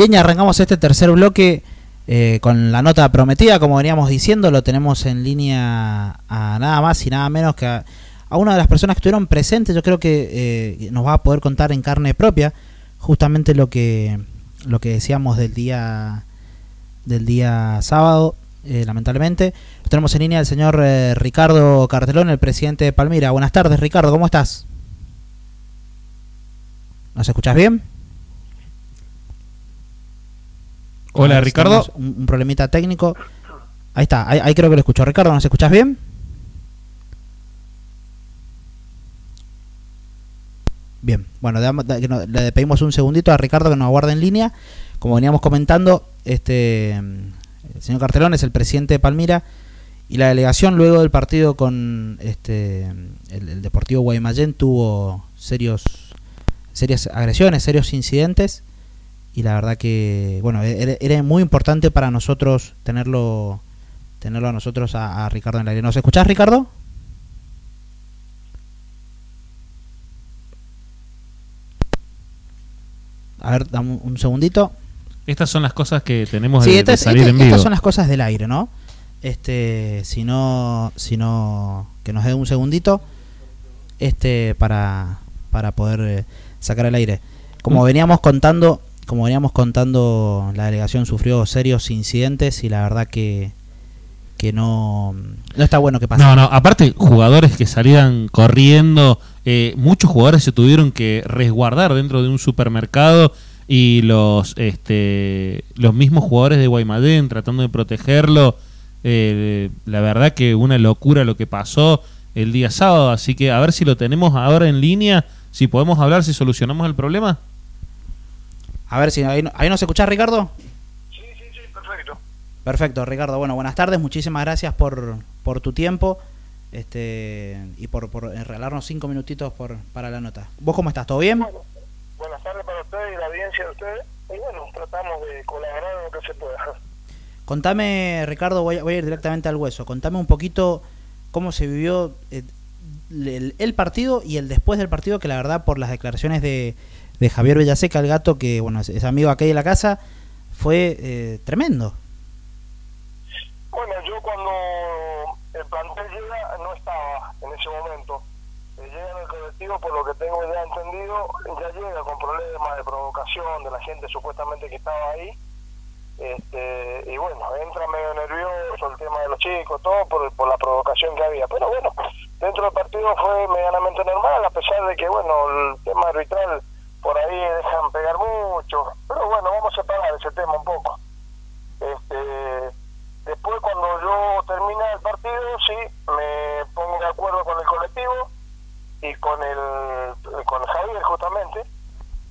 Bien, y arrancamos este tercer bloque eh, con la nota prometida, como veníamos diciendo, lo tenemos en línea a nada más y nada menos que a, una de las personas que estuvieron presentes, yo creo que eh, nos va a poder contar en carne propia justamente lo que lo que decíamos del día del día sábado, eh, lamentablemente. Lo tenemos en línea el señor Ricardo Cartelón, el presidente de Palmira. Buenas tardes, Ricardo, ¿cómo estás? ¿Nos escuchas bien? Hola, ver, Ricardo. Un, un problemita técnico. Ahí está, ahí, ahí creo que lo escucho. Ricardo, ¿nos escuchas bien? Bien, bueno, le pedimos un segundito a Ricardo que nos aguarde en línea. Como veníamos comentando, este el señor Cartelón es el presidente de Palmira y la delegación luego del partido con este el, el Deportivo Guaymallén tuvo serios serias agresiones, serios incidentes y la verdad que bueno e-, era, era muy importante para nosotros tenerlo tenerlo a nosotros a, a Ricardo en el aire. ¿Nos escuchás Ricardo? A ver, dame un- un segundito. Estas son las cosas que tenemos Sí, de, estas, de salir estas- en vivo. estas son las cosas del aire, ¿no? Este, si no, si no, que nos dé un segundito, este, para, para poder eh, sacar el aire. Como Mm. veníamos contando, como veníamos contando, la delegación sufrió serios incidentes y la verdad que, que no, no está bueno que pase. No, no, aparte jugadores que salían corriendo, eh, muchos jugadores se tuvieron que resguardar dentro de un supermercado y los este los mismos jugadores de Guaymallén tratando de protegerlo, eh, la verdad que una locura lo que pasó el día sábado, así que a ver si lo tenemos ahora en línea, si podemos hablar, si solucionamos el problema. A ver si ahí, no- ahí nos escuchás, Ricardo. Sí, sí, sí, perfecto. Perfecto, Ricardo. Bueno, buenas tardes. Muchísimas gracias por, por tu tiempo este y por, por regalarnos cinco minutitos por, para la nota. ¿Vos cómo estás? ¿Todo bien? Bueno, buenas tardes para ustedes y la audiencia de ustedes. Y bueno, tratamos de colaborar en lo que se pueda. Contame, Ricardo, voy a, voy a ir directamente al hueso. Contame un poquito cómo se vivió eh, el, el partido y el después del partido, que la verdad, por las declaraciones de, de Javier Bellaseca, el gato, que bueno es, amigo aquí de la casa, fue eh, tremendo. Bueno, yo cuando el plantel llega no estaba en ese momento. Eh, llega en el colectivo, por lo que tengo ya entendido, ya llega con problemas de provocación de la gente supuestamente que estaba ahí. Este, y bueno, entra medio nervioso el tema de los chicos, todo por, por la provocación que había. Pero bueno, dentro del partido fue medianamente normal, a pesar de que, bueno, el tema arbitral por ahí dejan pegar mucho. Pero bueno, vamos a separar ese tema un poco. Este, después cuando yo termine el partido, sí, me pongo de acuerdo con el colectivo y con el con Javier justamente.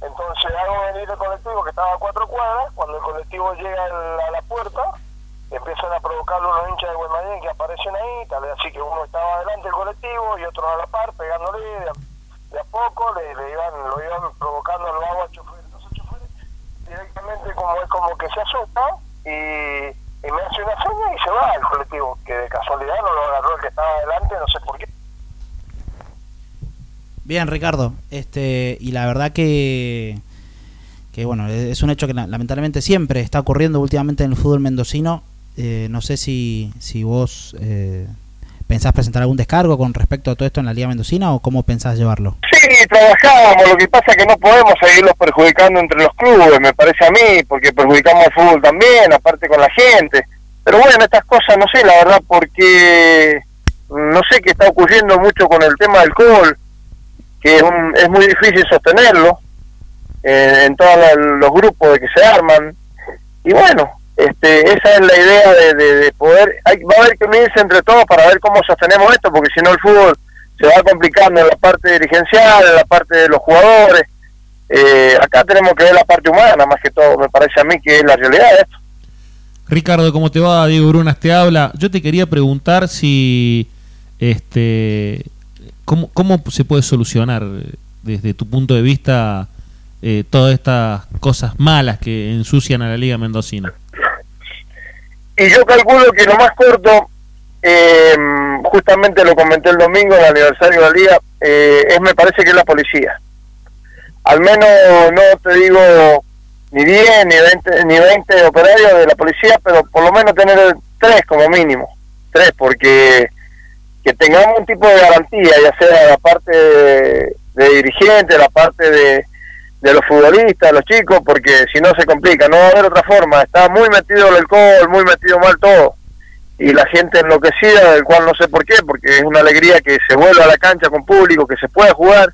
Entonces hago venir el colectivo que estaba a cuatro cuadras, cuando el colectivo llega al- a la puerta, empiezan a provocarlo unos hinchas de Guaymallén que aparecen ahí, tal vez así que uno estaba adelante del colectivo y otro a la par, pegándole de a, a poco, le, iban, lo iban provocando los aguas choferes. Los choferes directamente como es como que se asusta y, y me hace una seña y se va el colectivo, que de casualidad no lo agarró el que estaba adelante, no sé por qué. Bien, Ricardo. Este, y la verdad que, que bueno, es un hecho que la- lamentablemente siempre está ocurriendo últimamente en el fútbol mendocino. Eh, no sé si, si vos eh, pensás presentar algún descargo con respecto a todo esto en la Liga Mendocina o cómo pensás llevarlo. Sí, trabajábamos, lo que pasa es que no podemos seguirlos perjudicando entre los clubes, me parece a mí, porque perjudicamos al fútbol también, aparte con la gente. Pero bueno, estas cosas no sé, la verdad, porque no sé qué está ocurriendo mucho con el tema del alcohol, que es, un- es muy difícil sostenerlo eh, en todos los grupos de que se arman. Y bueno, este, esa es la idea de, de- de poder, hay, va a haber que unirse entre todos para ver cómo sostenemos esto, porque si no el fútbol se va complicando en la parte dirigencial, en la parte de los jugadores. Eh, acá tenemos que ver la parte humana, más que todo, me parece a mí que es la realidad de esto. Ricardo, ¿cómo te va? Diego Brunas te habla. Yo te quería preguntar si este cómo, cómo se puede solucionar eh, desde tu punto de vista eh, todas estas cosas malas que ensucian a la Liga Mendocina. Y yo calculo que lo más corto, eh, justamente lo comenté el domingo el aniversario de la liga, eh, es me parece que es la policía. Al menos no te digo ni 10 ni 20, ni 20 operarios de la policía, pero por lo menos tener tres como mínimo, tres, porque que tengamos un tipo de garantía, ya sea la parte de dirigente, la parte de, de los futbolistas, los chicos, porque si no se complica, no va a haber otra forma, está muy metido el alcohol, muy metido mal todo, y la gente enloquecida, del cual no sé por qué, porque es una alegría que se vuelva a la cancha con público, que se pueda jugar,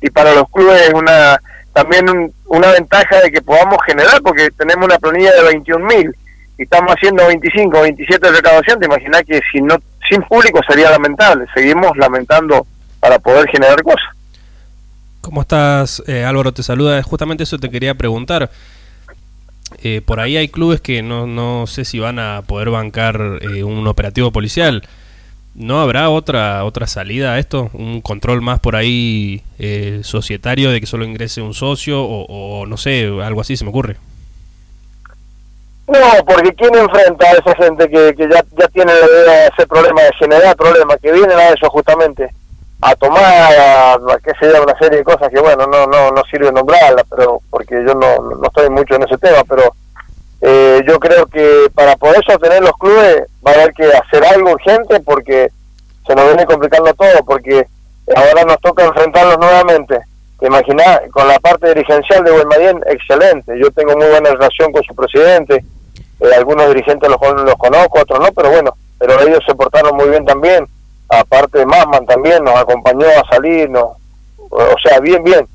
y para los clubes es una también un- una ventaja de que podamos generar, porque tenemos una planilla de 21 mil y estamos haciendo 25, 27 de recaudación, te imaginas que no sin público sería lamentable, seguimos lamentando para poder generar cosas. ¿Cómo estás, eh, Álvaro? Te saluda. Justamente eso te quería preguntar. Eh, por ahí hay clubes que no, no sé si van a poder bancar eh, un operativo policial. ¿No habrá otra otra salida a esto? ¿Un control más por ahí eh, societario de que solo ingrese un socio o, no sé, algo así se me ocurre? No, porque ¿quién enfrenta a esa gente que, que ya, ya tiene ese problema, de generar problemas, que vienen a eso justamente, a tomar, a, a sé yo, una serie de cosas que, bueno, no no no sirve nombrarlas, pero porque yo no, no estoy mucho en ese tema, pero eh, yo creo que para poder sostener los clubes va a haber que hacer algo urgente porque se nos viene complicando todo, porque ahora nos toca enfrentarlos nuevamente. Te con la parte dirigencial de Guaymallén, excelente. Yo tengo muy buena relación con su presidente, eh, algunos dirigentes los, los conozco, otros no, pero bueno, pero ellos se portaron muy bien también. Aparte, Masman también nos acompañó a salir, nos- o sea, bien, bien.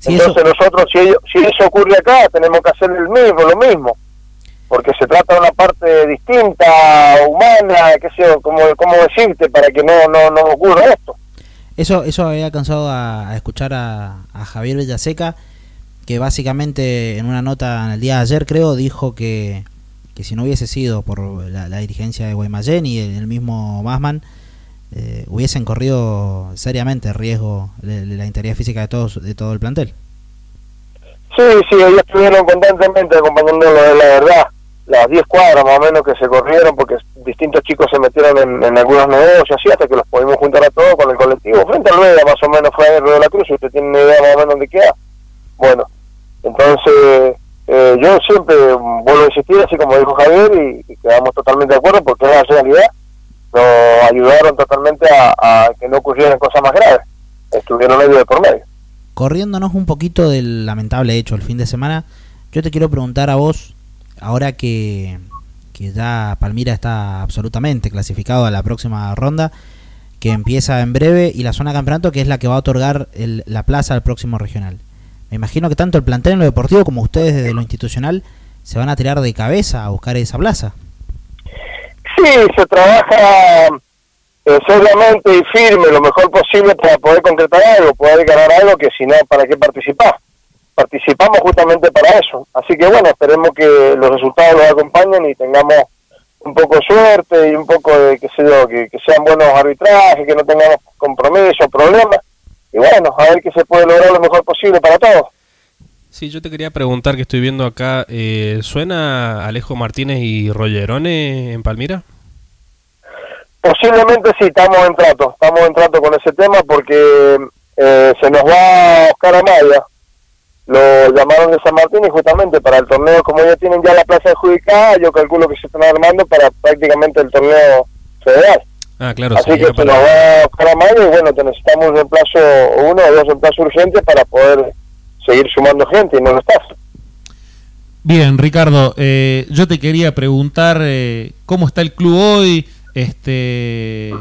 Eso- Entonces nosotros, si, ello- si eso ocurre acá, tenemos que hacer el mismo, lo mismo, porque se trata de una parte distinta, humana, qué sé yo, cómo, cómo decirte, para que no, no, no ocurra esto. Eso, eso había alcanzado a, a escuchar a, a Javier Villaseca, que básicamente en una nota en el día de ayer, creo, dijo que, que si no hubiese sido por la, la dirigencia de Guaymallén y el, el mismo Masman, eh, hubiesen corrido seriamente riesgo de, la integridad física de todos de todo el plantel. Sí, sí, ellos estuvieron constantemente acompañándolo la verdad. Las 10 cuadras más o menos que se corrieron porque distintos chicos se metieron en, algunos negocios así hasta que los pudimos juntar a todos con el colectivo. Frente al Vega más o menos fue en Río de la Cruz, usted tiene una idea más o menos dónde queda. Bueno, entonces eh, yo siempre vuelvo a insistir, así como dijo Javier, y, y quedamos totalmente de acuerdo porque es la realidad. Nos ayudaron totalmente a, que no ocurrieran cosas más graves. Estuvieron ellos de por medio. Corriéndonos un poquito del lamentable hecho el fin de semana, yo te quiero preguntar a vos, ahora que, que ya Palmira está absolutamente clasificado a la próxima ronda, que empieza en breve, y la zona campeonato que es la que va a otorgar el- la plaza al próximo regional. Me imagino que tanto el plantel en lo deportivo como ustedes desde lo institucional se van a tirar de cabeza a buscar esa plaza. Sí, se trabaja eh, seriamente y firme lo mejor posible para poder concretar algo, poder ganar algo que si no, ¿para qué participar? Participamos justamente para eso. Así que bueno, esperemos que los resultados los acompañen y tengamos un poco de suerte y un poco de, qué sé yo, que, que sean buenos arbitrajes, que no tengamos compromisos, problemas. Y bueno, a ver qué se puede lograr lo mejor posible para todos. Sí, yo te quería preguntar que estoy viendo acá, eh, ¿suena Alejo Martínez y Rogerone en Palmira? Posiblemente sí, estamos en trato, estamos en trato con ese tema porque eh, se nos va Oscar Amaya, lo llamaron de San Martín y justamente para el torneo, como ya tienen ya la plaza adjudicada, yo calculo que se están armando para prácticamente el torneo federal. Ah, claro, Así que se nos va Oscar Amaya y bueno, te necesitamos un reemplazo, uno o dos reemplazos urgentes para poder seguir sumando gente y no lo estás. Bien, Ricardo, eh, yo te quería preguntar eh, cómo está el club hoy, este,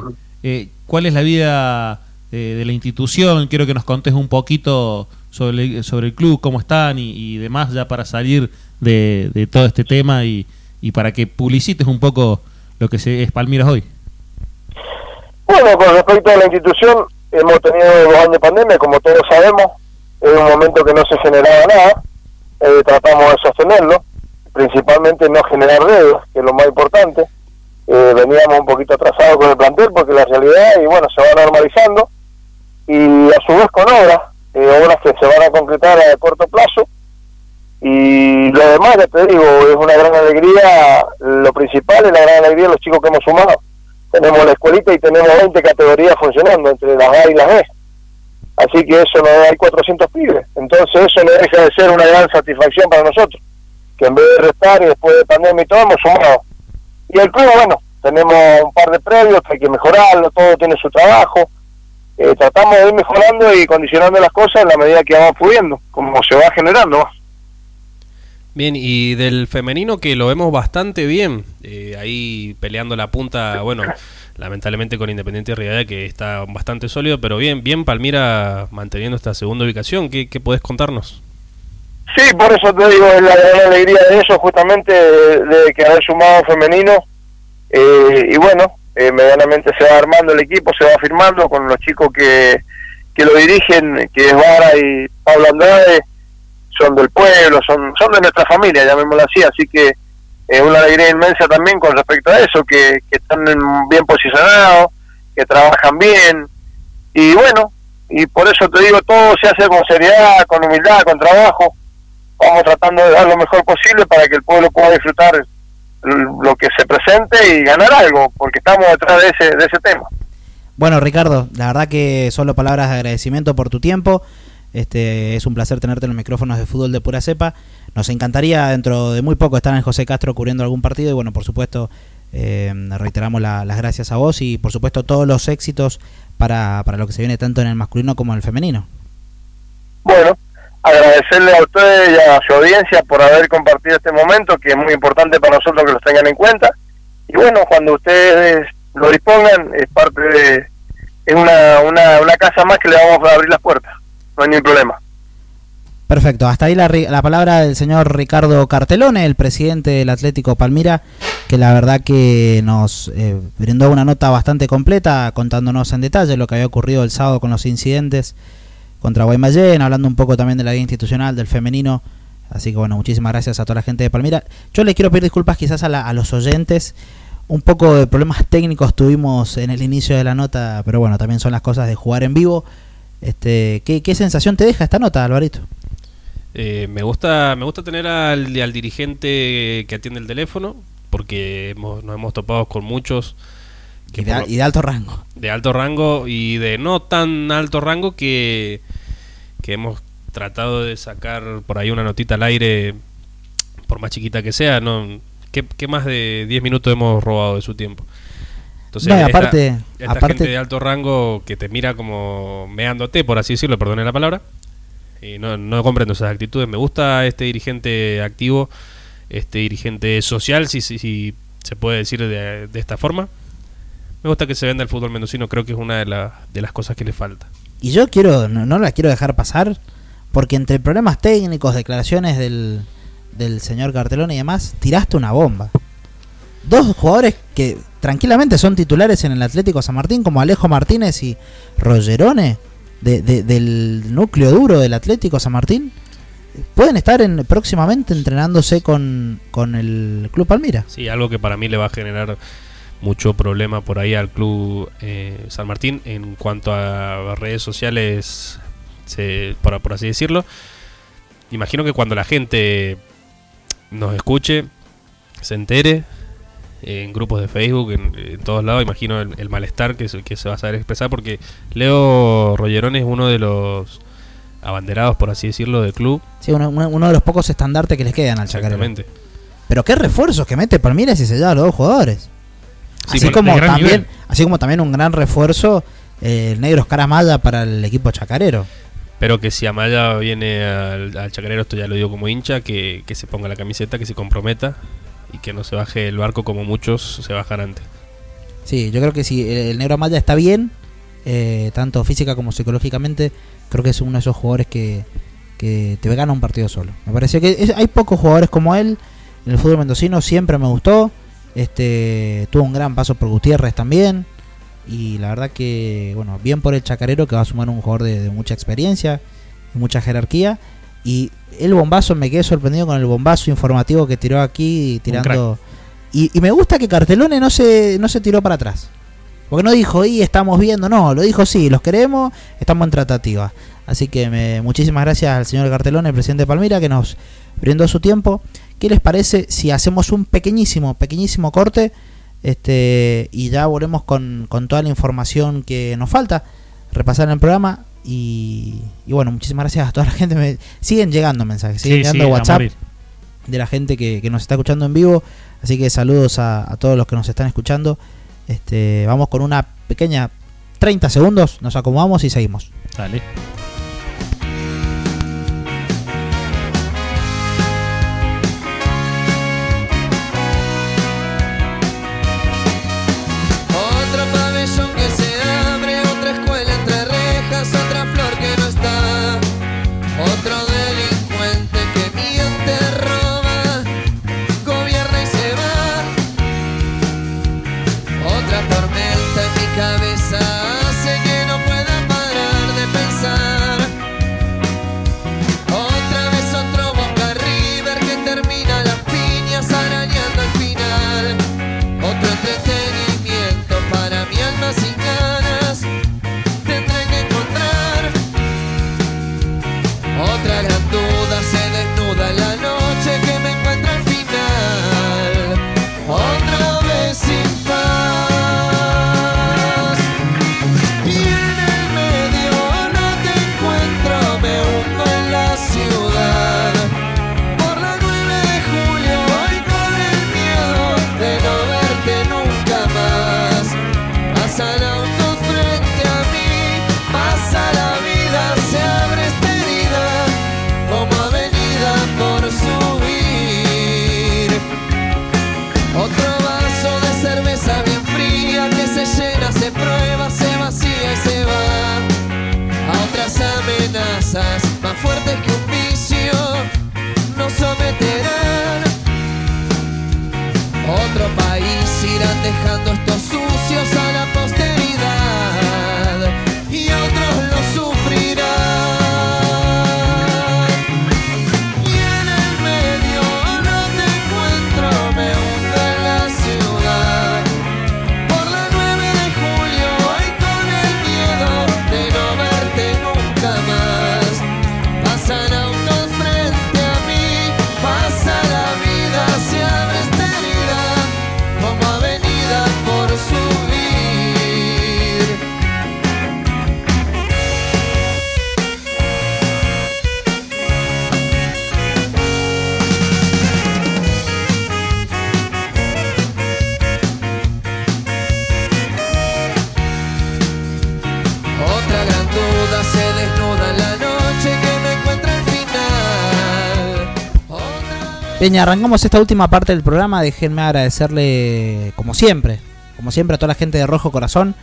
eh, cuál es la vida eh, de la institución. Quiero que nos contes un poquito sobre, sobre el club, cómo están y, y demás, ya para salir de, de todo este tema y, y para que publicites un poco lo que se, es Palmiras hoy. Bueno, con respecto a la institución, hemos tenido dos años de pandemia, como todos sabemos, en un momento que no se generaba nada, eh, tratamos de sostenerlo, principalmente no generar deudas, que es lo más importante. Eh, veníamos un poquito atrasados con el plantel porque la realidad, y bueno, se va normalizando, y a su vez con obras, eh, obras que se van a concretar a corto plazo, y lo demás, ya te digo, es una gran alegría, lo principal es la gran alegría de los chicos que hemos sumado tenemos la escuelita y tenemos 20 categorías funcionando entre las A y las B. Así que eso no hay 400 pibes. Entonces eso no deja de ser una gran satisfacción para nosotros, que en vez de restar y después de pandemia y todo, hemos sumado. Y el club, bueno, tenemos un par de previos que hay que mejorarlo, todo tiene su trabajo. Eh, tratamos de ir mejorando y condicionando las cosas en la medida que vamos pudiendo, como se va generando. Bien, y del femenino que lo vemos bastante bien, eh, ahí peleando la punta, bueno, lamentablemente con Independiente Rivadavia que está bastante sólido, pero bien, bien Palmira manteniendo esta segunda ubicación, ¿qué, qué podés contarnos? Sí, por eso te digo, es la gran alegría de eso, justamente de, que haber sumado femenino. Eh, y bueno, eh, medianamente se va armando el equipo, se va firmando con los chicos que, que lo dirigen, que es Vara y Pablo Andrade, son del pueblo, son, son de nuestra familia, llamémoslo así, así que es una alegría inmensa también con respecto a eso, que, que están en- bien posicionados, que trabajan bien, y bueno, y por eso te digo, todo se hace con seriedad, con humildad, con trabajo, vamos tratando de dar lo mejor posible para que el pueblo pueda disfrutar lo que se presente y ganar algo, porque estamos detrás de ese, de ese tema. Bueno, Ricardo, la verdad que solo palabras de agradecimiento por tu tiempo. Este, es un placer tenerte en los micrófonos de fútbol de pura cepa. Nos encantaría dentro de muy poco estar en José Castro cubriendo algún partido y bueno, por supuesto, eh, reiteramos la- las gracias a vos y por supuesto todos los éxitos para, para lo que se viene tanto en el masculino como en el femenino. Bueno, agradecerle a ustedes y a su audiencia por haber compartido este momento, que es muy importante para nosotros que los tengan en cuenta. Y bueno, cuando ustedes lo dispongan, es parte de. Es una, una, una casa más que le vamos a abrir las puertas. No hay ningún problema. Perfecto, hasta ahí la, la palabra del señor Ricardo Cartelone, el presidente del Atlético Palmira, que la verdad que nos eh, brindó una nota bastante completa, contándonos en detalle lo que había ocurrido el sábado con los incidentes contra Guaymallén, hablando un poco también de la vida institucional, del femenino. Así que bueno, muchísimas gracias a toda la gente de Palmira. Yo les quiero pedir disculpas quizás a, la- a los oyentes. Un poco de problemas técnicos tuvimos en el inicio de la nota, pero bueno, también son las cosas de jugar en vivo. Este, ¿qué, qué sensación te deja esta nota, Alvarito? Eh, me gusta me gusta tener al, al dirigente que atiende el teléfono, porque hemos- nos hemos topado con muchos que Y de, por lo- y de alto rango. de alto rango y de no tan alto rango que, que hemos tratado de sacar por ahí una notita al aire, por más chiquita que sea, no ¿qué, qué más de 10 minutos hemos robado de su tiempo? Entonces, No, y esta- aparte- esta, aparte- gente de alto rango que te mira como meándote, por así decirlo, perdone la palabra, y no, comprendo esas actitudes. Me gusta este dirigente activo, este dirigente social, si, se puede decir de, esta forma. Me gusta que se venda el fútbol mendocino, creo que es una de, la- de las cosas que le falta. Y yo quiero, no, no la quiero dejar pasar, porque entre problemas técnicos, declaraciones del, del señor Cartelón y demás, tiraste una bomba. Dos jugadores que tranquilamente son titulares en el Atlético San Martín, como Alejo Martínez y Rogerone, de- de- del núcleo duro del Atlético San Martín, pueden estar en, próximamente entrenándose con, con el Club Palmira. Sí, algo que para mí le va a generar mucho problema por ahí al club eh, San Martín en cuanto a redes sociales, se, por, por así decirlo. Imagino que cuando la gente nos escuche, se entere en grupos de Facebook, en, en todos lados, imagino el, el malestar que se, que se va a saber expresar porque Leo Rollerón es uno de los abanderados, por así decirlo, del club. Sí, uno, uno- de los pocos estandartes que les quedan al Chacarero. Exactamente. Pero qué refuerzos que mete Palmira si se lleva a los dos jugadores. Sí, así como también, nivel. así como también un gran refuerzo eh, el negro Oscar Amaya para el equipo chacarero. Pero que si Amaya viene al, al chacarero, esto ya lo digo como hincha, que, que se ponga la camiseta, que se comprometa y que no se baje el barco como muchos se bajan antes. Sí, yo creo que si el negro Amaya está bien, eh, tanto física como psicológicamente, creo que es uno de esos jugadores que, que te gana un partido solo. Me parece que hay pocos jugadores como él en el fútbol mendocino, siempre me gustó. Este tuvo un gran paso por Gutiérrez también. Y la verdad que, bueno, bien por el Chacarero que va a sumar un jugador de, de mucha experiencia y mucha jerarquía. Y el bombazo, me quedé sorprendido con el bombazo informativo que tiró aquí, tirando. Y, y me gusta que Cartelone no se, no se tiró para atrás. Porque no dijo, y estamos viendo, no, lo dijo, sí, los queremos, estamos en tratativa. Así que me- muchísimas gracias al señor Cartelone, el presidente de Palmira, que nos brindó su tiempo. ¿Qué les parece si hacemos un pequeñísimo, pequeñísimo corte? Este, y ya volvemos con, con toda la información que nos falta repasar en el programa. Y, y bueno, muchísimas gracias a toda la gente. Me, siguen llegando mensajes, siguen Sí, llegando sí, WhatsApp de la gente que, que nos está escuchando en vivo. Así que saludos a, a todos los que nos están escuchando. Este, vamos con una pequeña 30 segundos, nos acomodamos y seguimos. Dale. Peña, arrancamos esta última parte del programa. Déjenme agradecerle, como siempre, como siempre, a toda la gente de Rojo Corazón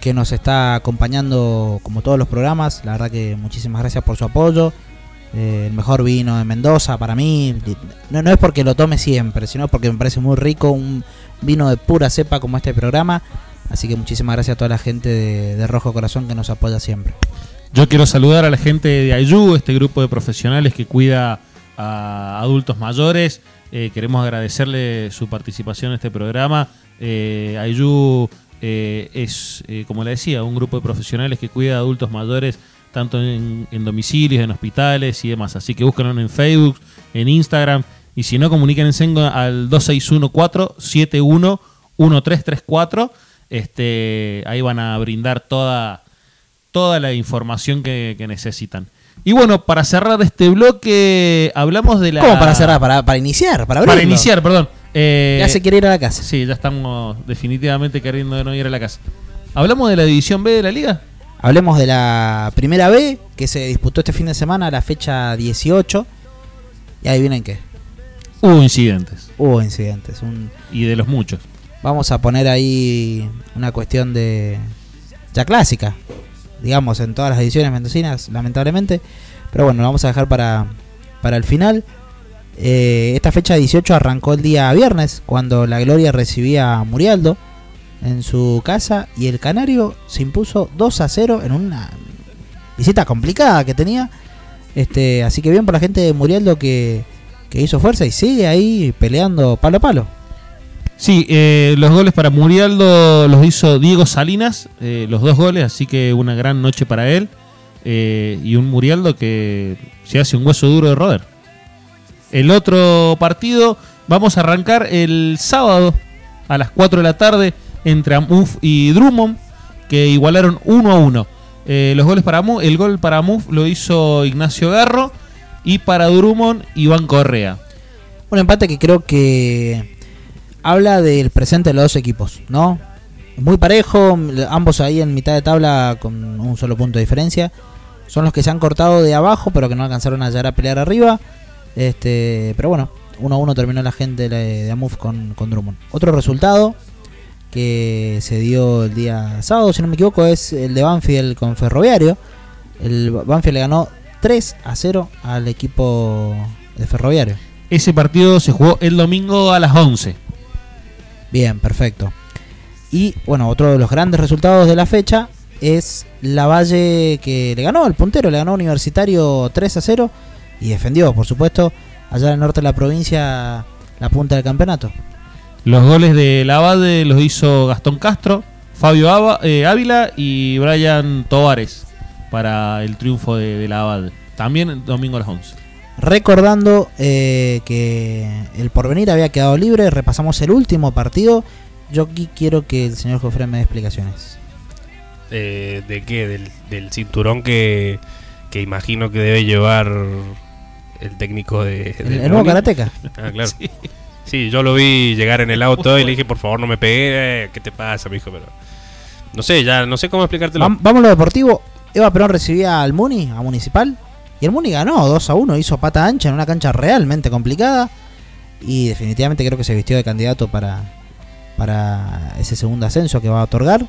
que nos está acompañando como todos los programas. La verdad que muchísimas gracias por su apoyo. Eh, el mejor vino de Mendoza para mí. No, no es porque lo tome siempre, sino porque me parece muy rico un vino de pura cepa como este programa. Así que muchísimas gracias a toda la gente de, de Rojo Corazón que nos apoya siempre. Yo quiero saludar a la gente de Ayú, este grupo de profesionales que cuida a adultos mayores. Eh, queremos agradecerle su participación en este programa. Eh, Ayú eh, es, eh, como le decía, un grupo de profesionales que cuida a adultos mayores tanto en, domicilios, en hospitales y demás. Así que búsquenlo en Facebook, en Instagram. Y si no, comuníquense en- al 2614-711334. Este, ahí van a brindar toda, toda la información que necesitan. Y bueno, para cerrar este bloque, hablamos de la. ¿Cómo para cerrar? Para, para iniciar, para abrirlo. Para iniciar, perdón. Eh, Ya se quiere ir a la casa. Sí, ya estamos definitivamente queriendo no ir a la casa. ¿Hablamos de la división B de la liga? Hablemos de la primera B, que se disputó este fin de semana, la fecha 18. Y adivinen qué. Hubo incidentes. Hubo incidentes. Un, Y de los muchos. vamos a poner ahí una cuestión de. ya clásica. Digamos, en todas las ediciones mendocinas, lamentablemente. Pero bueno, lo vamos a dejar para, para el final. Eh, esta fecha 18 arrancó el día viernes, cuando la Gloria recibía a Murialdo en su casa. Y el Canario se impuso 2 a 0 en una visita complicada que tenía. Este, así que bien por la gente de Murialdo que, que hizo fuerza y sigue ahí peleando palo a palo. Sí, eh, los goles para Murialdo los hizo Diego Salinas, eh, los dos goles, así que una gran noche para él. Eh, y un Murialdo que se hace un hueso duro de roder. El otro partido vamos a arrancar el sábado a las 4 de la tarde entre Amuf y Drummond, que igualaron 1 a 1. Eh, los goles para Mu- el gol para Muf lo hizo Ignacio Garro y para Drummond Iván Correa. Un empate que creo que habla del presente de los dos equipos, ¿no? Muy parejo, ambos ahí en mitad de tabla con un solo punto de diferencia. Son los que se han cortado de abajo, pero que no alcanzaron a llegar a pelear arriba. Este, pero bueno, 1 a 1 terminó la gente de, Amuf con, con Drummond. Otro resultado que se dio el día sábado, si no me equivoco, es el de Banfield con Ferroviario. El Banfield le ganó 3 a 0 al equipo de Ferroviario. Ese partido se jugó el domingo a las 11. Bien, perfecto. Y bueno, otro de los grandes resultados de la fecha es la Valle que le ganó al puntero, le ganó Universitario 3 a 0 y defendió, por supuesto, allá en el norte de la provincia la punta del campeonato. Los goles de Lavade los hizo Gastón Castro, Fabio eh, Ávila y Brian Tovares para el triunfo de, de Lavade. También el domingo a las 11. Recordando eh, que el porvenir había quedado libre, repasamos el último partido. Yo aquí quiero que el señor Jofre me dé explicaciones. Eh, ¿De qué? Del, del cinturón que, que imagino que debe llevar el técnico de... El, del el nuevo karateca. Ah, claro. Sí. yo lo vi llegar en el auto y le dije, por favor, no me pegue. eh, ¿Qué te pasa, mijo? Pero no sé, ya no sé cómo explicártelo. Vam- Vamos a lo deportivo. Eva Perón recibía al Muni, a Municipal. Y el Muni ganó 2 a 1. Hizo pata ancha en una cancha realmente complicada. Y definitivamente creo que se vistió de candidato para, para ese segundo ascenso que va a otorgar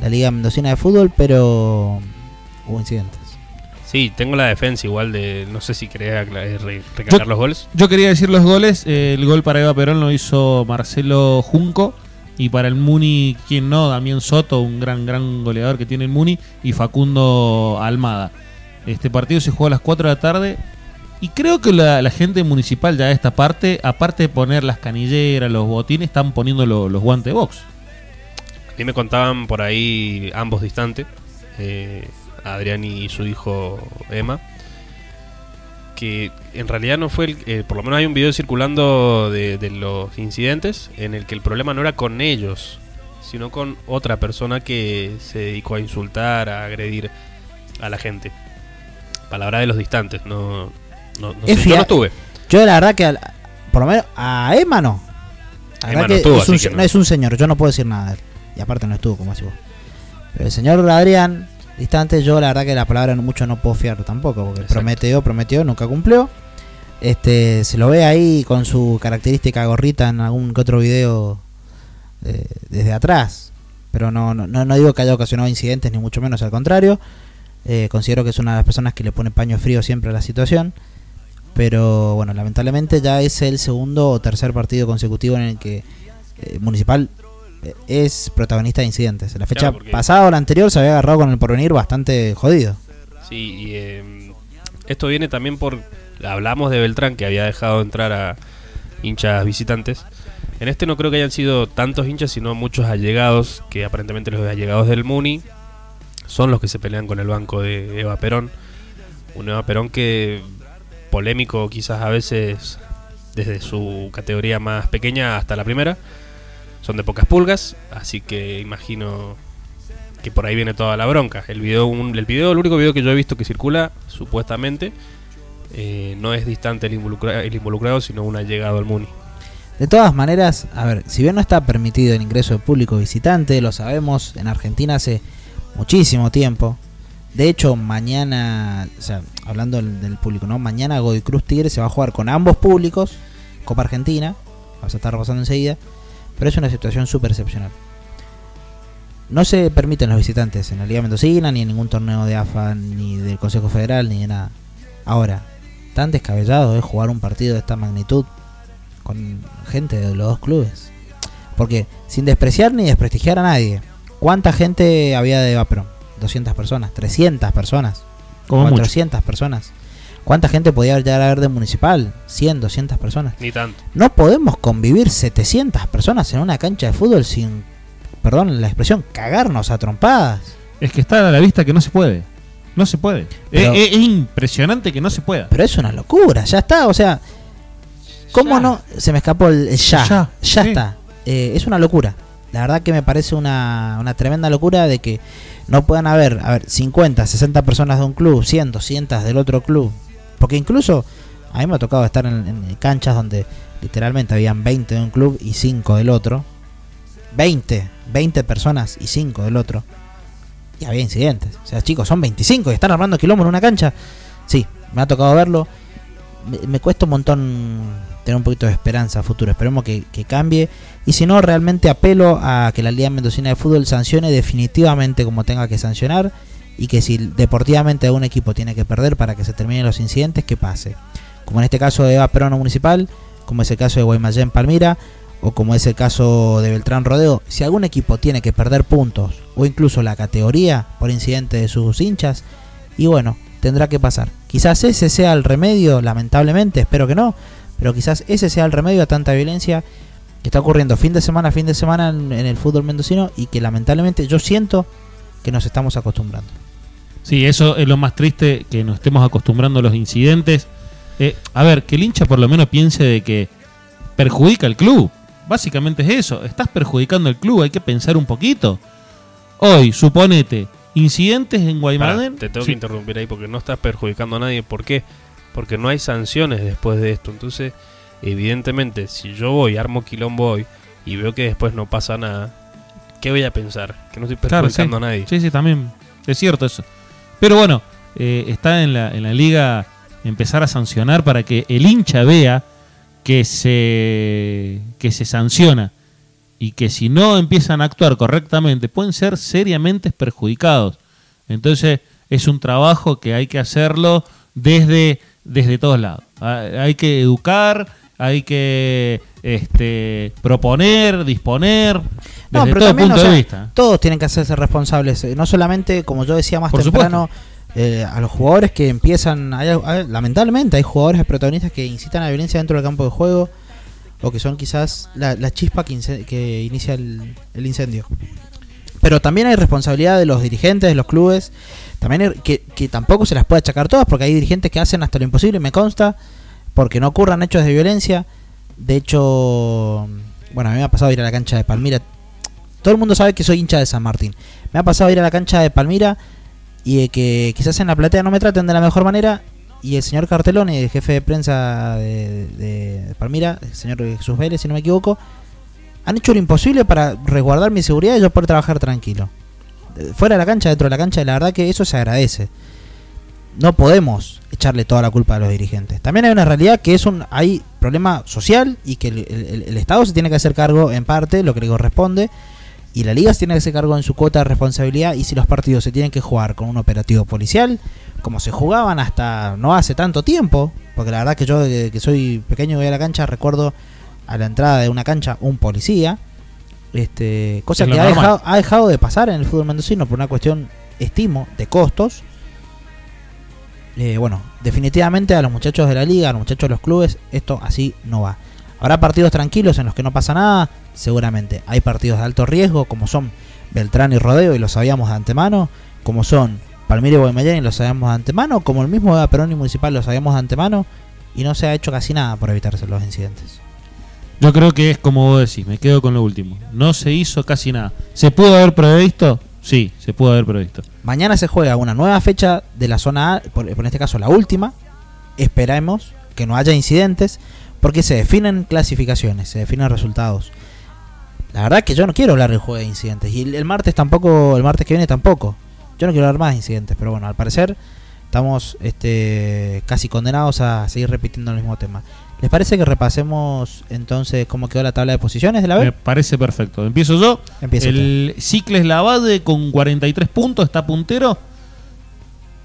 la Liga Mendocina de Fútbol. Pero hubo incidentes. Sí, tengo la defensa igual de... No sé si querés eh, re- recalcar Yo- los goles. Yo quería decir los goles. eh, el gol para Eva Perón lo hizo Marcelo Junco. Y para el Muni, quien no, Damián Soto, un gran, gran goleador que tiene el Muni. Y Facundo Almada. Este partido se jugó a las 4 de la tarde. Y creo que la, gente municipal ya de esta parte, aparte de poner las canilleras, los botines, están poniendo lo- los guantes de box. A mí me contaban por ahí ambos distantes, eh, Adrián y su hijo Emma, que en realidad no fue, el, eh, por lo menos hay un video circulando de los incidentes en el que el problema no era con ellos, sino con otra persona que se dedicó a insultar, a agredir a la gente. Palabra de los distantes, no, no, no sé, yo no estuve. Yo la verdad que al- por lo menos a Emma no. La Emma no estuvo, es, un, que no. es un señor, yo no puedo decir nada de él. Y aparte no estuvo, como así vos. Pero el señor Adrián, distante, yo la verdad que la palabra mucho no puedo fiar tampoco, porque Exacto. prometió, prometió, nunca cumplió. Este, se lo ve ahí con su característica gorrita en algún que otro video eh, desde atrás. Pero no, no, no no digo que haya ocasionado incidentes, ni mucho menos, al contrario. Eh, considero que es una de las personas que le pone paño frío siempre a la situación. Pero bueno, lamentablemente ya es el segundo o tercer partido consecutivo en el que eh, Municipal eh, es protagonista de incidentes. La fecha Claro, pasada o la anterior se había agarrado con el porvenir bastante jodido. Sí, y eh, esto viene también por. Hablamos de Beltrán que había dejado entrar a hinchas visitantes. En este no creo que hayan sido tantos hinchas, sino muchos allegados, que aparentemente los allegados del Muni son los que se pelean con el banco de Eva Perón. Un Eva Perón que polémico quizás a veces desde su categoría más pequeña hasta la primera. Son de pocas pulgas, así que imagino que por ahí viene toda la bronca. El video, un- el video, el único video que yo he visto que circula, supuestamente, eh, no es distante el, involucra- el involucrado, sino un allegado al Muni. De todas maneras, a ver, si bien no está permitido el ingreso de público visitante, lo sabemos en Argentina hace muchísimo tiempo. De hecho, mañana, o sea, hablando del, del público, ¿no? Mañana Godoy Cruz Tigre se va a jugar con ambos públicos, Copa Argentina, vamos a estar repasando enseguida, pero es una situación súper excepcional. No se permiten los visitantes en la Liga Mendocina, ni en ningún torneo de AFA, ni del Consejo Federal, ni de nada. Ahora, tan descabellado es jugar un partido de esta magnitud con gente de los dos clubes. Porque, sin despreciar ni desprestigiar a nadie, ¿cuánta gente había de Vaperon? 200 personas, 300 personas, Como mucho. 400 personas. ¿Cuánta gente podía llegar a haber de municipal? 100, 200 personas. Ni tanto. No podemos convivir 700 personas en una cancha de fútbol sin, perdón la expresión, cagarnos a trompadas. Es que está a la vista que no se puede. No se puede. Pero- es, es- es impresionante que no se pueda. Pero es una locura, ya está, o sea, ¿cómo Ya. no? Se me escapó el, el ya, Ya, ya, sí. está. Eh, es una locura. La verdad que me parece una, una tremenda locura de que no puedan haber, a ver, 50, 60 personas de un club, 100, 200 del otro club. Porque incluso a mí me ha tocado estar en, canchas donde literalmente habían 20 de un club y 5 del otro. 20, 20 personas y 5 del otro. Y había incidentes. O sea, chicos, son 25 y están armando quilombo en una cancha. Sí, me ha tocado verlo. Me cuesta un montón tener un poquito de esperanza a futuro. Esperemos que, que cambie. Y si no, realmente apelo a que la Liga Mendocina de Fútbol sancione definitivamente como tenga que sancionar. Y que si deportivamente un equipo tiene que perder para que se terminen los incidentes, que pase. Como en este caso de Eva Perono Municipal, como es el caso de Guaymallén Palmira, o como es el caso de Beltrán Rodeo, si algún equipo tiene que perder puntos o incluso la categoría por incidente de sus hinchas, y bueno, tendrá que pasar. Quizás ese sea el remedio, lamentablemente, espero que no, pero quizás ese sea el remedio a tanta violencia que está ocurriendo fin de semana fin de semana en, en el fútbol mendocino y que lamentablemente yo siento que nos estamos acostumbrando. Sí, eso es lo más triste, que nos estemos acostumbrando a los incidentes. Eh, a ver, que el hincha por lo menos piense de que perjudica al club. Básicamente es eso, estás perjudicando al club, hay que pensar un poquito. Hoy, suponete, incidentes en Guaymallén. te tengo Sí. que interrumpir ahí porque no estás perjudicando a nadie. ¿Por qué? Porque no hay sanciones después de esto. Entonces, evidentemente, si yo voy, armo quilombo hoy y veo que después no pasa nada, ¿qué voy a pensar? Que no estoy Claro, perjudicando sí. a nadie. Sí, sí, también. Es cierto eso. Pero bueno, eh, está en la, en la liga empezar a sancionar para que el hincha vea que se, que se sanciona y que si no empiezan a actuar correctamente pueden ser seriamente perjudicados. Entonces es un trabajo que hay que hacerlo desde, desde todos lados. Ah, Hay que educar, hay que este, proponer, disponer, No, desde pero todo también, punto o sea, de vista. todos tienen que hacerse responsables. eh, No solamente, como yo decía más Por temprano, eh, a los jugadores que empiezan. hay- hay- lamentablemente, hay jugadores protagonistas que incitan a la violencia dentro del campo de juego o que son quizás la, la chispa que, que inicia el, el incendio. Pero también hay responsabilidad de los dirigentes de los clubes. También hay- que, que tampoco se las puede achacar todas porque hay dirigentes que hacen hasta lo imposible, me consta, porque no ocurran hechos de violencia. De hecho, bueno, a mí me ha pasado ir a la cancha de Palmira. Todo el mundo sabe que soy hincha de San Martín. Me ha pasado ir a la cancha de Palmira y de que quizás en la platea no me traten de la mejor manera. Y el señor Carteloni, el jefe de prensa de, de Palmira, el señor Jesús Vélez, si no me equivoco, han hecho lo imposible para resguardar mi seguridad y yo poder trabajar tranquilo. Eh, Fuera de la cancha, dentro de la cancha, la verdad que eso se agradece. No podemos echarle toda la culpa a los dirigentes. También hay una realidad que es un hay problema social y que el, Estado se tiene que hacer cargo en parte, lo que le corresponde, y la liga se tiene que hacer cargo en su cuota de responsabilidad y si los partidos se tienen que jugar con un operativo policial, como se jugaban hasta no hace tanto tiempo, porque la verdad que yo desde que soy pequeño y voy a la cancha recuerdo a la entrada de una cancha un policía, este, cosa Es que ha dejado, ha dejado de pasar en el fútbol mendocino por una cuestión, estimo, de costos. Eh, bueno, definitivamente a los muchachos de la liga, a los muchachos de los clubes, esto así no va. Habrá partidos tranquilos en los que no pasa nada, seguramente. Hay partidos de alto riesgo, como son Beltrán y Rodeo, y lo sabíamos de antemano, como son Palmira y Guaymallén, y lo sabíamos de antemano, como el mismo Eva Perón y Municipal lo sabíamos de antemano, y no se ha hecho casi nada por evitarse los incidentes. Yo creo que es como vos decís, me quedo con lo último. No se hizo casi nada. ¿Se pudo haber previsto? Sí, se pudo haber previsto. Mañana se juega una nueva fecha de la zona A, por, este caso la última. Esperemos que no haya incidentes, porque se definen clasificaciones, se definen resultados. La verdad que yo no quiero hablar del juego de incidentes. Y el, el martes tampoco, el martes que viene tampoco. Yo no quiero hablar más de incidentes, pero bueno, al parecer estamos este, casi condenados a seguir repitiendo el mismo tema. ¿Les parece que repasemos entonces cómo quedó la tabla de posiciones de la Me B? parece perfecto. Empiezo yo. Empieza el Cicles Lavade con 43 puntos, está puntero.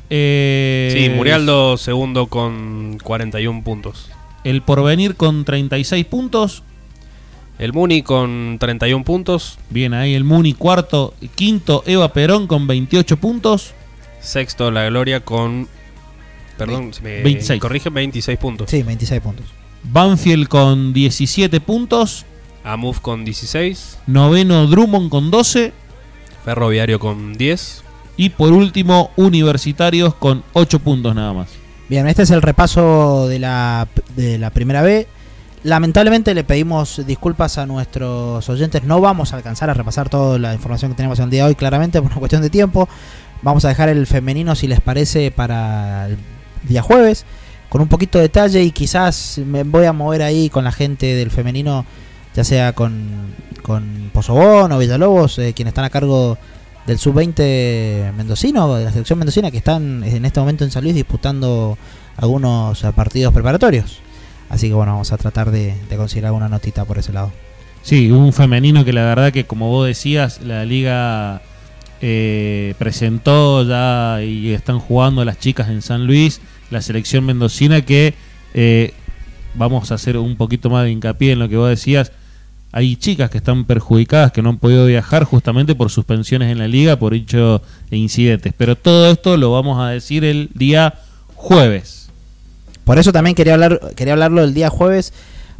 Eh, Sí, Murialdo segundo con 41 puntos. El Porvenir con 36 puntos. El Muni con 31 puntos. Bien, ahí el Muni cuarto. Quinto, Eva Perón con 28 puntos. Sexto, La Gloria con. Perdón, se me 26. corrige 26 puntos. Sí, 26 puntos. Banfield con 17 puntos. Amuf con 16. Noveno, Drummond con 12. Ferroviario con 10. Y por último, Universitarios con 8 puntos nada más. Bien, este es el repaso de la, de la primera B. lamentablemente le pedimos disculpas a nuestros oyentes. No vamos a alcanzar a repasar toda la información que tenemos el día de hoy, claramente, por una cuestión de tiempo. Vamos a dejar el femenino, si les parece, para el día jueves, con un poquito de detalle y quizás me voy a mover ahí con la gente del femenino, ya sea con, con Pozobón o Villalobos, eh, quienes están a cargo del sub-20 mendocino, de la selección mendocina, que están en este momento en San Luis disputando algunos eh, partidos preparatorios. Así que bueno, vamos a tratar de, de conseguir alguna notita por ese lado. Sí, un femenino que la verdad que como vos decías, la liga eh, presentó ya y están jugando las chicas en San Luis, la selección mendocina que eh, vamos a hacer un poquito más de hincapié en lo que vos decías. Hay chicas que están perjudicadas, que no han podido viajar justamente por suspensiones en la liga, por hecho e incidentes. Pero todo esto lo vamos a decir el día jueves. Por eso también quería hablar quería hablarlo el día jueves,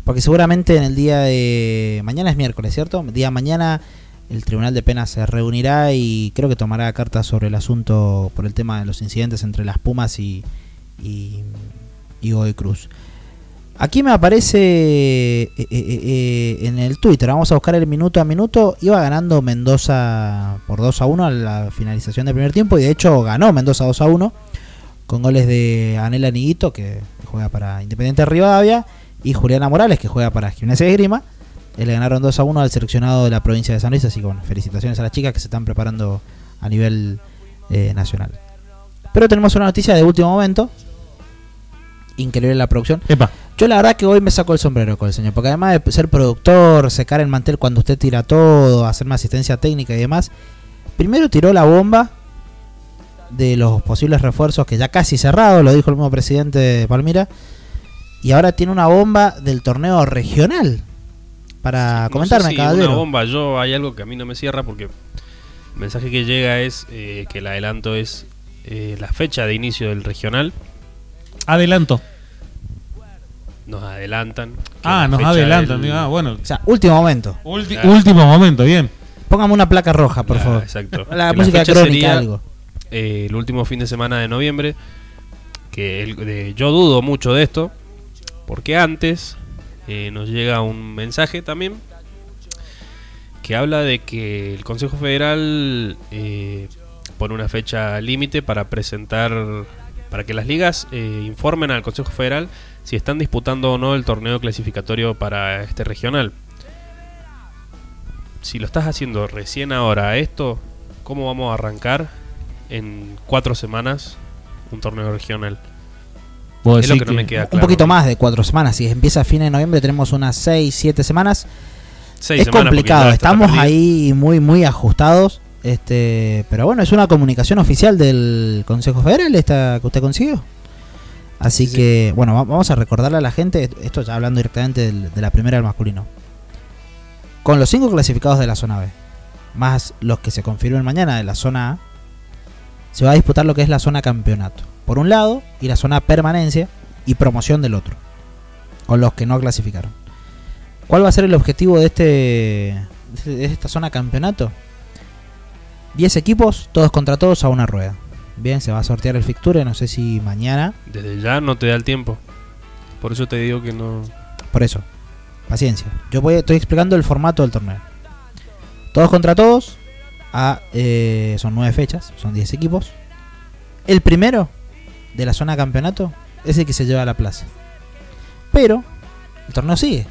porque seguramente en el día de mañana es miércoles, ¿cierto? El día de mañana el Tribunal de Penas se reunirá y creo que tomará cartas sobre el asunto por el tema de los incidentes entre las Pumas y, y, y Godoy Cruz. Aquí me aparece eh, eh, eh, en el Twitter, vamos a buscar el minuto a minuto, iba ganando Mendoza por 2 a 1 a la finalización del primer tiempo y de hecho ganó Mendoza 2 a 1 con goles de Anela Niguito que juega para Independiente de Rivadavia y Juliana Morales que juega para Gimnasia de Grima. le ganaron 2 a 1 al seleccionado de la provincia de San Luis, así que bueno, felicitaciones a las chicas que se están preparando a nivel nacional. Pero tenemos una noticia de último momento. Increíble la producción. Epa, Yo la verdad que hoy me saco el sombrero con el señor, porque además de ser productor, secar el mantel cuando usted tira todo, hacerme asistencia técnica y demás, primero tiró la bomba de los posibles refuerzos que ya casi cerrado, lo dijo el mismo presidente de Palmira, y ahora tiene una bomba del torneo regional para No comentarme, sé si caballero. Una bomba, yo hay algo que a mí no me cierra porque el mensaje que llega es eh, que el adelanto es eh, la fecha de inicio del regional. Adelanto. Nos adelantan. Ah, la nos adelantan. del- Ah, bueno. O sea, último momento. Ulti- Claro. Último momento, bien. Póngame una placa roja, por Ah, favor. Exacto. La Que música fecha crónica, sería, algo. eh, el último fin de semana de noviembre. Que el- de- yo dudo mucho de esto. Porque antes eh, nos llega un mensaje también. Que habla de que el Consejo Federal eh, pone una fecha límite para presentar. Para que las ligas eh, informen al Consejo Federal si están disputando o no el torneo clasificatorio para este regional. Si lo estás haciendo recién ahora esto, ¿cómo vamos a arrancar en cuatro semanas un torneo regional? Es lo que no me queda Un claro. poquito más de cuatro semanas. Si empieza a fines de noviembre, tenemos unas seis, siete semanas. Seis es semanas, complicado, estamos ahí muy, muy ajustados. Este, pero bueno, es una comunicación oficial del Consejo Federal esta que usted consiguió. Así Sí, sí. que, bueno, va- vamos a recordarle a la gente, esto ya hablando directamente de la primera del masculino. Con los cinco clasificados de la zona B, más los que se confirmen mañana de la zona A, se va a disputar lo que es la zona campeonato. Por un lado, y la zona permanencia y promoción del otro. Con los que no clasificaron. ¿Cuál va a ser el objetivo de este de esta zona campeonato? 10 equipos, todos contra todos a una rueda. Bien, se va a sortear el fixture, no sé si mañana. Desde ya no te da el tiempo. Por eso te digo que no. Por eso, paciencia. Yo voy, estoy explicando el formato del torneo. Todos contra todos, a, eh, son 9 fechas, son 10 equipos. El primero de la zona campeonato es el que se lleva a la plaza. Pero el torneo sigue.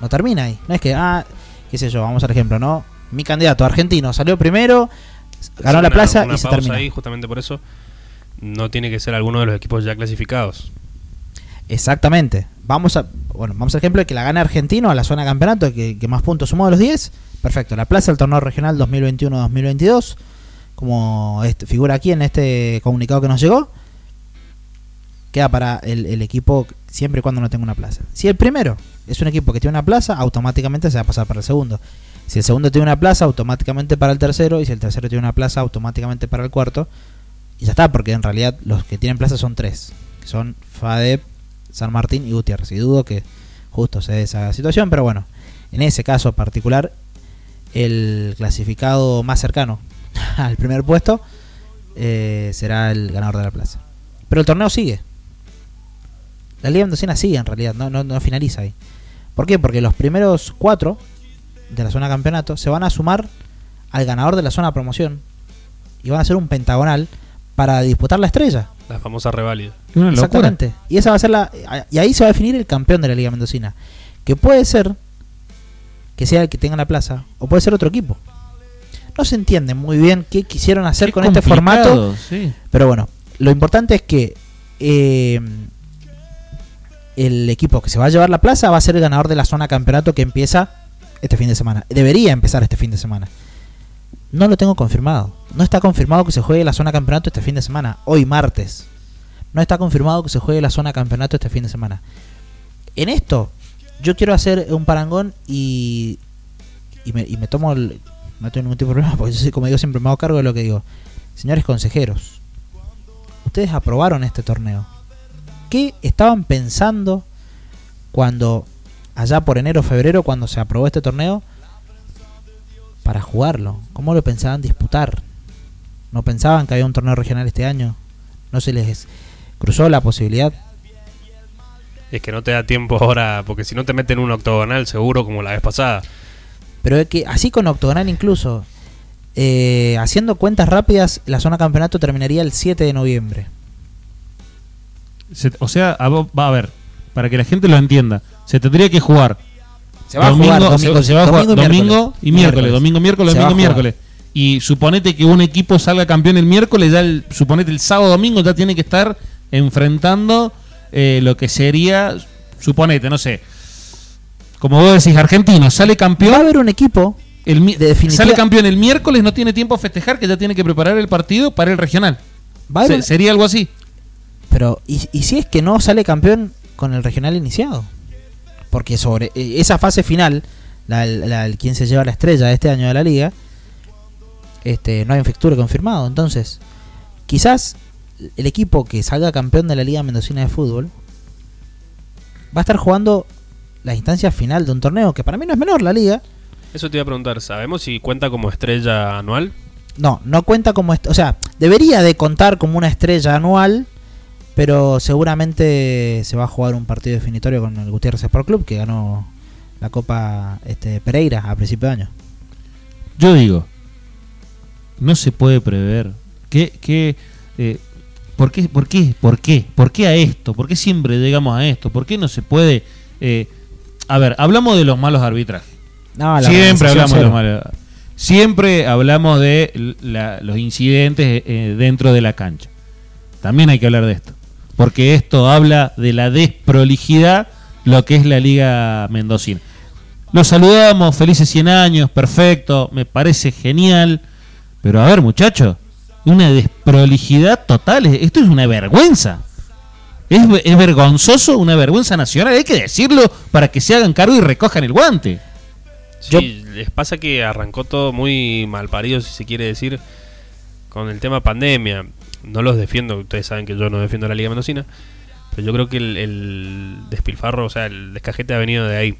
No termina ahí. No es que, ah, qué sé yo, vamos al ejemplo, ¿no? Mi candidato argentino salió primero, ganó la plaza una y se pausa termina. ahí, justamente por eso. No tiene que ser alguno de los equipos ya clasificados. Exactamente. Vamos a, bueno, vamos al ejemplo de que la gane Argentino a la zona campeonato, que, que más puntos sumó de los 10. Perfecto. La plaza del torneo regional 2021-2022, como este- figura aquí en este comunicado que nos llegó, queda para el, el equipo siempre y cuando no tenga una plaza. Si el primero es un equipo que tiene una plaza, automáticamente se va a pasar para el segundo. Si el segundo tiene una plaza, automáticamente para el tercero. Y si el tercero tiene una plaza, automáticamente para el cuarto. Y ya está, porque en realidad los que tienen plaza son tres. Que son FADEP, San Martín y Gutiérrez. Y dudo que justo se dé esa situación. Pero bueno, en ese caso particular, el clasificado más cercano al primer puesto eh, será el ganador de la plaza. Pero el torneo sigue. La Liga Mendocina sigue en realidad, no, no, no finaliza ahí. ¿Por qué? Porque los primeros cuatro de la zona campeonato se van a sumar al ganador de la zona promoción y van a hacer un pentagonal para disputar la estrella. La famosa reválida. Una locura. Exactamente. Y esa va a ser la y ahí se va a definir el campeón de la Liga Mendocina, que puede ser que sea el que tenga la plaza o puede ser otro equipo. No se entiende muy bien qué quisieron hacer Qué con este formato, sí. pero bueno, lo importante es que eh, el equipo que se va a llevar la plaza va a ser el ganador de la zona campeonato que empieza este fin de semana. Debería empezar este fin de semana. No lo tengo confirmado. No está confirmado que se juegue la zona campeonato este fin de semana. Hoy martes. No está confirmado que se juegue la zona campeonato este fin de semana. En esto, yo quiero hacer un parangón y, y, me, y me tomo no tengo ningún tipo de problema porque yo como digo siempre me hago cargo de lo que digo. Señores consejeros, ustedes aprobaron este torneo. ¿Qué estaban pensando cuando allá por enero o febrero cuando se aprobó este torneo para jugarlo? ¿Cómo lo pensaban disputar? ¿No pensaban que había un torneo regional este año? ¿No se les cruzó la posibilidad? Es que no te da tiempo ahora, porque si no te meten un octogonal seguro como la vez pasada. Pero es que así con octogonal incluso, eh, haciendo cuentas rápidas, la zona campeonato terminaría el 7 de noviembre. Se- o sea, a va a ver, para que la gente lo entienda, se tendría que jugar Se va a jugar domingo, se, se va a jugar domingo y domingo miércoles. y miércoles, domingo, miércoles, Se domingo, miércoles. Y suponete que un equipo salga campeón el miércoles, ya el, suponete el sábado domingo ya tiene que estar enfrentando eh, lo que sería, suponete, no sé, como vos decís, Argentino sale Va a campeón, haber un equipo el, de definitiva- sale campeón el miércoles, no tiene tiempo a festejar, que ya tiene que preparar el partido para el regional. Va a haber Se- un- sería algo así. Pero, ¿y, y si es que no sale campeón con el regional iniciado? Porque sobre eh, esa fase final, la, la- el quien se lleva la estrella de este año de la liga, este, no hay un fixture confirmado. Entonces, quizás el equipo que salga campeón de la Liga Mendocina de Fútbol va a estar jugando la instancia final de un torneo, que para mí no es menor la liga. Eso te iba a preguntar, ¿sabemos si cuenta como estrella anual? No, no cuenta como... O sea, debería de contar como una estrella anual, pero seguramente se va a jugar un partido definitorio con el Gutiérrez Sport Club, que ganó la Copa este, Pereira a principio de año. Yo digo, no se puede prever. ¿Qué, qué, eh, ¿por, qué, por, qué, ¿Por qué? ¿Por qué a esto? ¿Por qué siempre llegamos a esto? ¿Por qué no se puede...? eh, a ver, hablamos de los malos arbitrajes. No, Siempre hablamos de los malos Siempre hablamos de la- los incidentes eh, dentro de la cancha. También hay que hablar de esto. Porque esto habla de la desprolijidad, lo que es la Liga Mendocina. Los saludamos, felices 100 años, perfecto, me parece genial. Pero a ver, muchachos, una desprolijidad total. Esto es una vergüenza. Es, ve- es vergonzoso, una vergüenza nacional. Hay que decirlo para que se hagan cargo y recojan el guante. Sí, les pasa que arrancó todo muy mal parido, si se quiere decir, con el tema pandemia. No los defiendo, ustedes saben que yo no defiendo la Liga Mendocina, pero yo creo que el, el despilfarro, o sea, el descajete ha venido de ahí.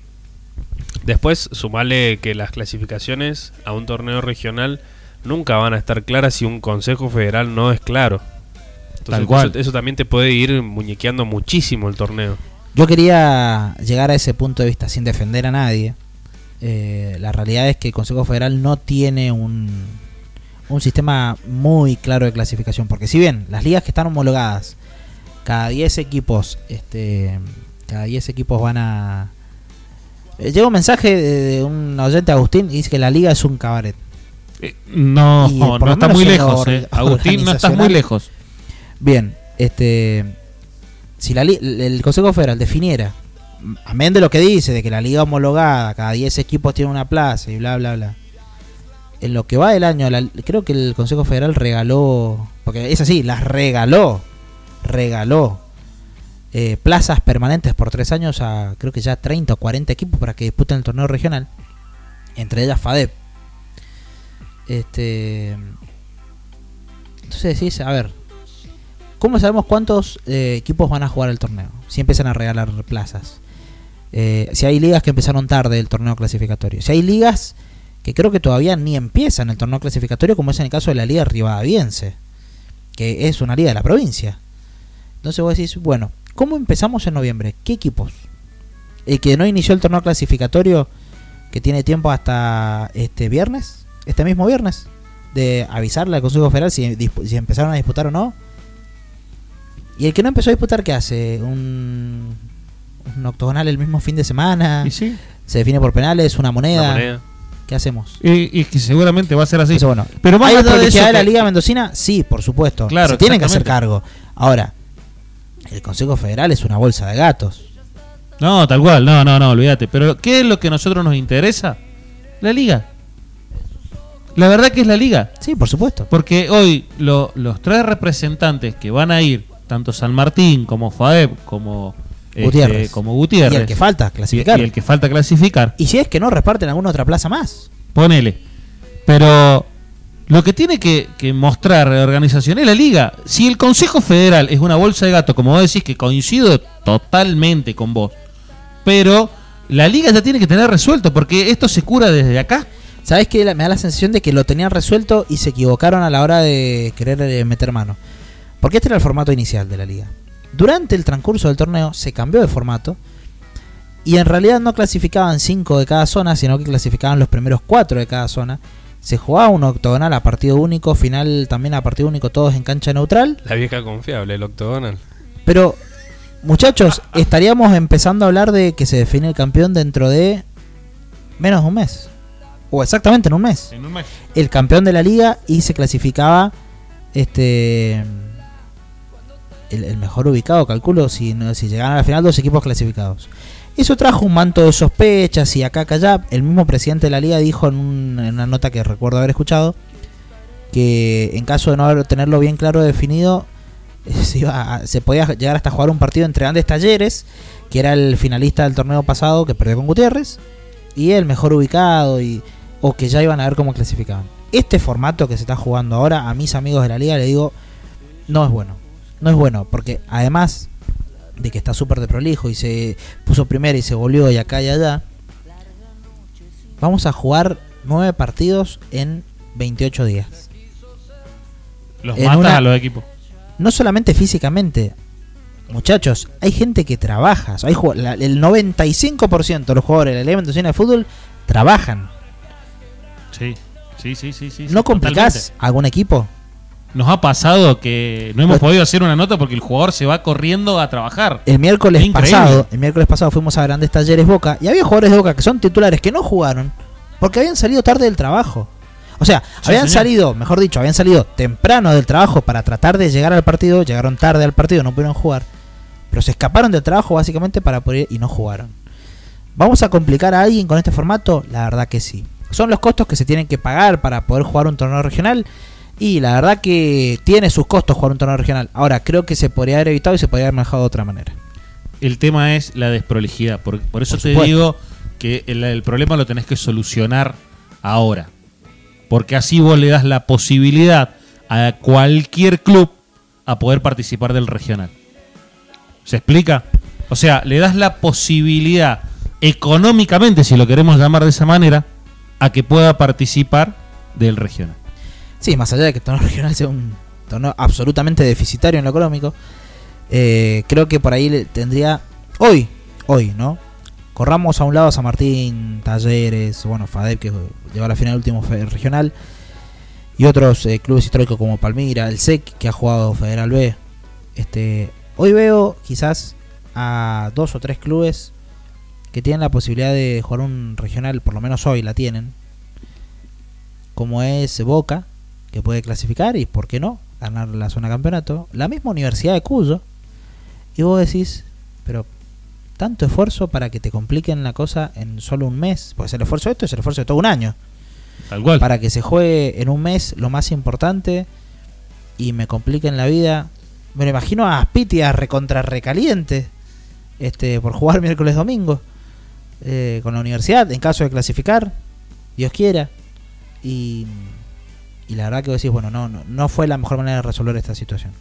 Después, sumarle que las clasificaciones a un torneo regional nunca van a estar claras si un consejo federal no es claro. Entonces, Tal cual. Eso, eso también te puede ir muñequeando muchísimo el torneo. Yo quería llegar a ese punto de vista sin defender a nadie. Eh, la realidad es que el Consejo Federal no tiene un, un sistema muy claro de clasificación. Porque si bien las ligas que están homologadas, cada 10 equipos, este, cada 10 equipos van a... Eh, llega un mensaje de, un oyente Agustín y dice que la liga es un cabaret. Eh, No, Y, no, lo está muy lejos, eh. Agustín, no estás muy lejos. Bien, este si la el Consejo Federal definiera, amén de lo que dice, de que la liga homologada, cada 10 equipos tiene una plaza y bla, bla, bla. En lo que va del año, creo que el Consejo Federal regaló, porque es así, las regaló, regaló eh, plazas permanentes por tres años a creo que ya 30 o 40 equipos para que disputen el torneo regional, entre ellas FADEP. Este, entonces decís, a ver, ¿cómo sabemos cuántos eh, equipos van a jugar el torneo? Si empiezan a regalar plazas. Eh, si hay ligas que empezaron tarde el torneo clasificatorio. Si hay ligas que creo que todavía ni empiezan el torneo clasificatorio, como es en el caso de la Liga Rivadaviense, que es una liga de la provincia. Entonces vos decís, bueno, ¿Cómo empezamos en noviembre? ¿Qué equipos? El que no inició el torneo clasificatorio, que tiene tiempo hasta este viernes, este mismo viernes, de avisarle al Consejo Federal si, empezaron a disputar o no. Y el que no empezó a disputar, ¿qué hace? ¿Un, un octogonal el mismo fin de semana? Y sí. ¿Se define por penales? ¿Una moneda? Una moneda. ¿Qué hacemos? Y, y que seguramente va a ser así. Entonces, bueno, Pero más ¿Hay allá de de la Liga Mendocina? Sí, por supuesto. Claro, Se tienen que hacer cargo. Ahora, el Consejo Federal es una bolsa de gatos. No, tal cual, no, no, no, olvídate. Pero ¿qué es lo que a nosotros nos interesa? La liga. La verdad que es la liga. Sí, por supuesto. Porque hoy lo- los tres representantes que van a ir, tanto San Martín como FAEB como este, Gutiérrez. como Gutiérrez, Y el que falta, clasificar. y el que falta clasificar, Y si es que no, reparten alguna otra plaza más. ponele. Pero lo que tiene que, que mostrar la organización es la liga. Si el Consejo Federal es una bolsa de gato, como vos decís, que coincido totalmente con vos, pero la liga ya tiene que tener resuelto, porque esto se cura desde acá. ¿Sabes qué? Me da la sensación de que lo tenían resuelto y se equivocaron a la hora de querer eh, meter mano. Porque este era el formato inicial de la liga. Durante el transcurso del torneo se cambió de formato y en realidad no clasificaban 5 de cada zona, sino que clasificaban los primeros 4 de cada zona. Se jugaba un octogonal a partido único, final también a partido único, todos en cancha neutral. La vieja confiable, el octogonal. Pero, muchachos, estaríamos empezando a hablar de que se define el campeón dentro de menos de un mes. O exactamente en un mes. En un mes. El campeón de la liga y se clasificaba este el, el mejor ubicado, calculo, si, si llegaran a la final dos equipos clasificados. Eso trajo un manto de sospechas y acá, acá, allá. El mismo presidente de la liga dijo en, un- una nota que recuerdo haber escuchado que en caso de no tenerlo bien claro definido, se, iba se podía llegar hasta jugar un partido entre Andes Talleres, que era el finalista del torneo pasado que perdió con Gutiérrez, y el mejor ubicado, y, o que ya iban a ver cómo clasificaban. Este formato que se está jugando ahora, a mis amigos de la liga le digo, no es bueno. No es bueno, porque además de que está súper de prolijo y se puso primero y se volvió y acá y allá, vamos a jugar nueve partidos en 28 días. Los En una- a los equipos. no solamente físicamente, muchachos, hay gente que trabaja. Hay la- el 95% de los jugadores de la Liga de Fútbol trabajan. Sí, sí, sí, sí. sí ¿No complicás totalmente. algún equipo? Nos ha pasado que no hemos podido hacer una nota porque el jugador se va corriendo a trabajar. El miércoles pasado, el miércoles pasado fuimos a Grandes Talleres Boca y había jugadores de Boca que son titulares que no jugaron porque habían salido tarde del trabajo. O sea, Sí, habían señor. salido, mejor dicho, habían salido temprano del trabajo para tratar de llegar al partido, llegaron tarde al partido, no pudieron jugar, pero se escaparon del trabajo básicamente para poder ir y no jugaron. ¿Vamos a complicar a alguien con este formato? La verdad que sí. Son los costos que se tienen que pagar para poder jugar un torneo regional. Y la verdad que tiene sus costos jugar un torneo regional. Ahora, creo que se podría haber evitado y se podría haber manejado de otra manera. El tema es la desprolijidad. Por, por eso Por te digo que el, el problema lo tenés que solucionar ahora. Porque así vos le das la posibilidad a cualquier club a poder participar del regional. ¿Se explica? O sea, le das la posibilidad económicamente, si lo queremos llamar de esa manera, a que pueda participar del regional. Sí, más allá de que el torneo regional sea un torneo absolutamente deficitario en lo económico, eh, creo que por ahí tendría. Hoy, hoy, ¿no? Corramos a un lado a San Martín, Talleres, bueno, FADEP que lleva a la final último regional, y otros eh, clubes históricos como Palmira, el SEC que ha jugado Federal B. Este, hoy veo quizás a dos o tres clubes que tienen la posibilidad de jugar un regional, por lo menos hoy la tienen, como es Boca, que puede clasificar y, ¿por qué no?, ganar la zona campeonato. La misma Universidad de Cuyo. Y vos decís, pero tanto esfuerzo para que te compliquen la cosa en solo un mes. Pues el esfuerzo de esto es el esfuerzo de todo un año. Tal cual. Para que se juegue en un mes lo más importante y me compliquen la vida. Me lo imagino a Aspitia recontra recaliente este, por jugar miércoles domingo eh, con la universidad en caso de clasificar, Dios quiera. Y, y la verdad que vos decís, bueno, no, no, no fue la mejor manera de resolver esta situación.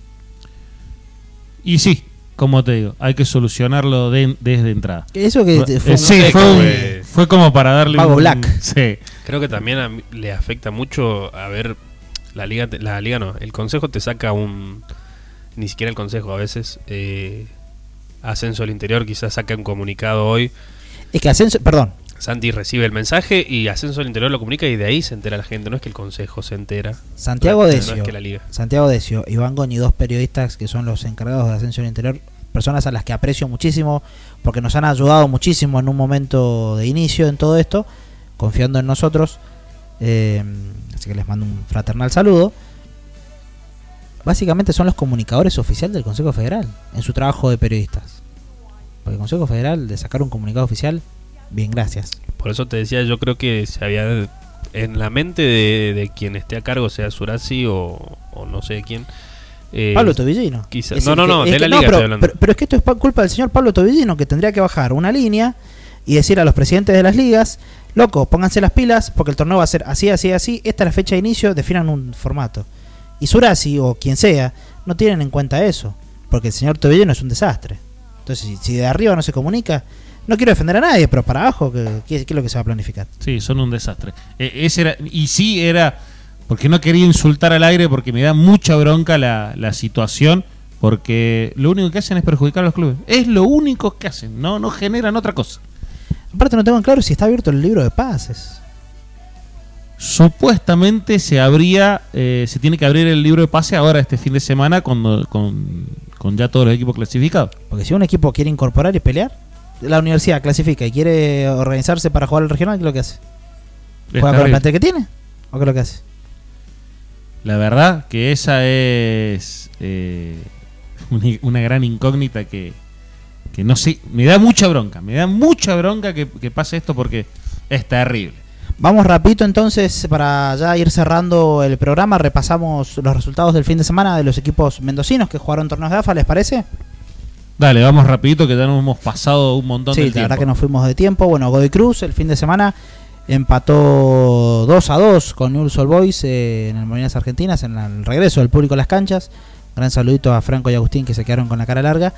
Y sí, como te digo, hay que solucionarlo de- desde entrada. Eso que fue Eh, sí, como para darle Vago un- Black. Sí. Creo que también a mí le afecta mucho a ver la liga, la liga no, el consejo te saca un, ni siquiera el consejo a veces, eh, Ascenso al Interior quizás saque un comunicado hoy. Es que Ascenso, perdón, Santi recibe el mensaje y Ascenso al Interior lo comunica y de ahí se entera la gente. No es que el Consejo se entera. Santiago No, Decio, No es que la Liga. Santiago Decio, Iván Goñi, dos periodistas que son los encargados de Ascenso al Interior, personas a las que aprecio muchísimo porque nos han ayudado muchísimo en un momento de inicio en todo esto, confiando en nosotros. eh, así que les mando un fraternal saludo. Básicamente son los comunicadores oficiales del Consejo Federal en su trabajo de periodistas. Porque el Consejo Federal, de sacar un comunicado oficial, bien, gracias. Por eso te decía, yo creo que se había en la mente de, de quien esté a cargo, sea Surasi o, o no sé quién. eh, Pablo Tobillino. quizá- Es no, no, que- no, de la liga pero, estoy hablando. pero- pero es que esto es pa- culpa del señor Pablo Tobillino, que tendría que bajar una línea y decir a los presidentes de las ligas, loco, pónganse las pilas, porque el torneo va a ser así, así, así, esta es la fecha de inicio, definan un formato. Y Surasi, o quien sea, no tienen en cuenta eso, porque el señor Tobillino es un desastre. Entonces, si de arriba no se comunica, no quiero defender a nadie, pero para abajo, ¿qué, es lo que se va a planificar? Sí, son un desastre. Eh, ese era, y sí era, porque no quería insultar al aire, porque me da mucha bronca la, la situación, porque lo único que hacen es perjudicar a los clubes. Es lo único que hacen, no, no generan otra cosa. Aparte no tengo en claro si está abierto el libro de pases. Supuestamente se abría, eh, se tiene que abrir el libro de pase ahora este fin de semana cuando, con, con ya todos los equipos clasificados. Porque si un equipo quiere incorporar y pelear, la universidad clasifica y quiere organizarse para jugar al regional, ¿qué es lo que hace? ¿Juega con el plantel que tiene? ¿O qué es lo que hace? La verdad que esa es eh, una, una gran incógnita que, que no sé, me da mucha bronca, me da mucha bronca que, que pase esto porque es terrible. Vamos rapidito entonces para ya ir cerrando el programa. Repasamos los resultados del fin de semana de los equipos mendocinos que jugaron torneos de AFA, ¿les parece? Dale, vamos rapidito que ya nos hemos pasado un montón Sí, de la tiempo. verdad que nos fuimos de tiempo. Bueno, Godoy Cruz el fin de semana empató 2 a 2 con Newell's Old Boys eh, en el Molinas Argentinas, en el regreso del público a las canchas. Gran saludito a Franco y Agustín que se quedaron con la cara larga.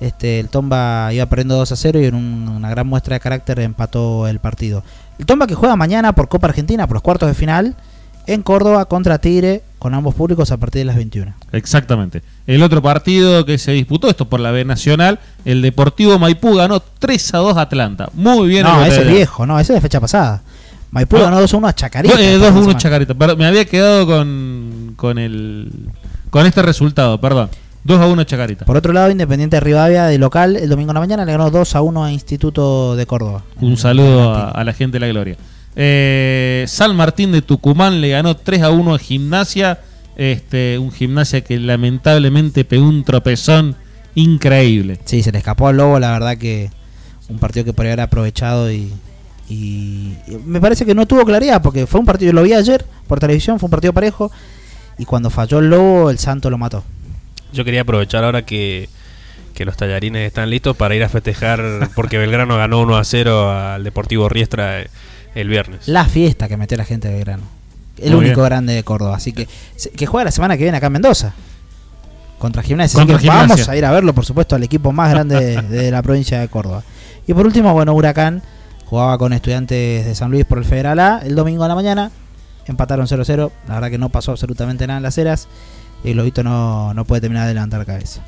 Este, el Tomba iba perdiendo 2 a 0 y en un- una gran muestra de carácter empató el partido. El Tomba que juega mañana por Copa Argentina, por los cuartos de final, en Córdoba contra Tigre, con ambos públicos a partir de las 21. Exactamente. El otro partido que se disputó, esto por la B Nacional, el Deportivo Maipú ganó 3 a 2 a Atlanta. Muy bien. no, ese es viejo, no, ese es de fecha pasada. Maipú Ah. ganó 2 a 1 a Chacarita. Eh, el fin 2 de 1 semana. Chacarita. Perdón, me había quedado con, con el con este resultado, perdón. 2 a 1 Chacarita. Por otro lado, Independiente de Rivadavia de local el domingo en la mañana le ganó 2 a 1 a Instituto de Córdoba. Un saludo a, a la gente de la Gloria. Eh, San Martín de Tucumán le ganó 3 a 1 a Gimnasia. Este, un Gimnasia que lamentablemente pegó un tropezón increíble. Sí, se le escapó al Lobo, la verdad que un partido que podría haber aprovechado y, y- y me parece que no tuvo claridad porque fue un partido, yo lo vi ayer por televisión, fue un partido parejo y cuando falló el Lobo el Santo lo mató. Yo quería aprovechar ahora que, que los tallarines están listos para ir a festejar porque Belgrano ganó 1 a 0 al Deportivo Riestra eh, el viernes. La fiesta que metió la gente de Belgrano. El Muy único bien. grande de Córdoba, así que que juega la semana que viene acá en Mendoza. Contra Gimnasia. Contra Así que vamos a ir a verlo, por supuesto, al equipo más grande de, de la provincia de Córdoba. Y por último, bueno, Huracán jugaba con estudiantes de San Luis por el Federal A el domingo a la mañana. Empataron 0-0. La verdad que no pasó absolutamente nada en las eras. Y el Lobito no, no puede terminar de levantar cabeza.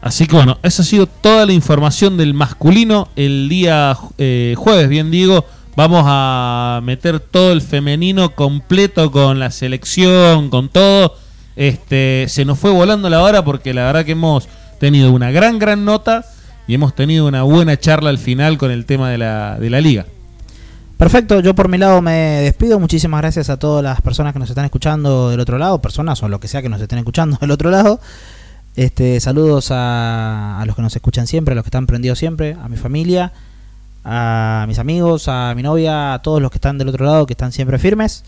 Así que bueno, esa ha sido toda la información del masculino. El día eh, jueves, bien digo, vamos a meter todo el femenino completo con la selección, con todo. Este, se nos fue volando la hora porque la verdad que hemos tenido una gran, gran nota y hemos tenido una buena charla al final con el tema de la, de la liga. Perfecto, yo por mi lado me despido. Muchísimas gracias a todas las personas que nos están escuchando del otro lado, personas o lo que sea que nos estén escuchando del otro lado. Este, saludos a, a los que nos escuchan siempre, a los que están prendidos siempre, a mi familia, a mis amigos, a mi novia, a todos los que están del otro lado, que están siempre firmes.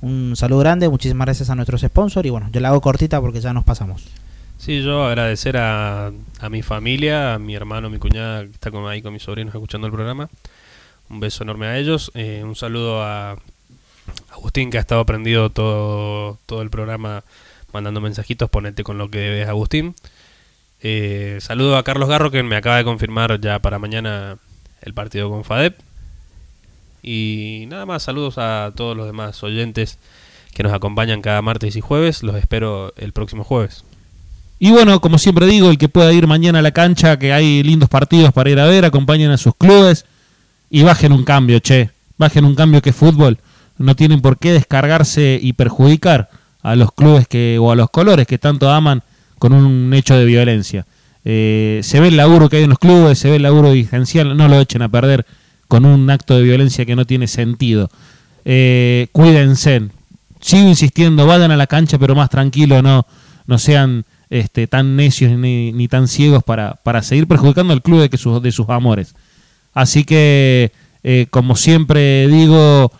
Un saludo grande, muchísimas gracias a nuestros sponsors y bueno, yo la hago cortita porque ya nos pasamos. Sí, yo agradecer a, a mi familia, a mi hermano, mi cuñada que está con, ahí con mis sobrinos escuchando el programa. Un beso enorme a ellos. Eh, un saludo a Agustín que ha estado prendido todo, todo el programa mandando mensajitos. Ponete con lo que debes, Agustín. Eh, saludo a Carlos Garro que me acaba de confirmar ya para mañana el partido con FADEP. Y nada más, saludos a todos los demás oyentes que nos acompañan cada martes y jueves. Los espero el próximo jueves. Y bueno, como siempre digo, el que pueda ir mañana a la cancha, que hay lindos partidos para ir a ver, acompañen a sus clubes y bajen un cambio, che. Bajen un cambio que es fútbol. No tienen por qué descargarse y perjudicar a los clubes que o a los colores que tanto aman con un hecho de violencia. Eh, se ve el laburo que hay en los clubes, se ve el laburo dirigencial, no lo echen a perder con un acto de violencia que no tiene sentido. Eh, cuídense, sigo insistiendo, vayan a la cancha pero más tranquilo, no, no sean este, tan necios ni, ni tan ciegos para, para seguir perjudicando al club de, que sus, de sus amores. Así que, eh, como siempre digo,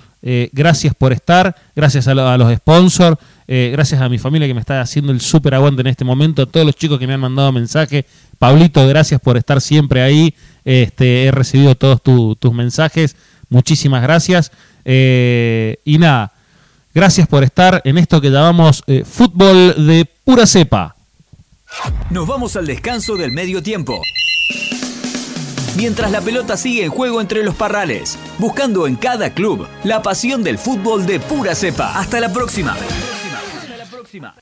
gracias por estar, gracias a los sponsors, eh, gracias a mi familia que me está haciendo el súper aguante en este momento, a todos los chicos que me han mandado mensajes. Pablito, gracias por estar siempre ahí. Este, he recibido todos tu- tus mensajes. Muchísimas gracias. Eh, y nada, gracias por estar en esto que llamamos eh, fútbol de pura cepa. Nos vamos al descanso del medio tiempo. Mientras la pelota sigue en juego entre los parrales, buscando en cada club la pasión del fútbol de pura cepa. Hasta la próxima. Próxima.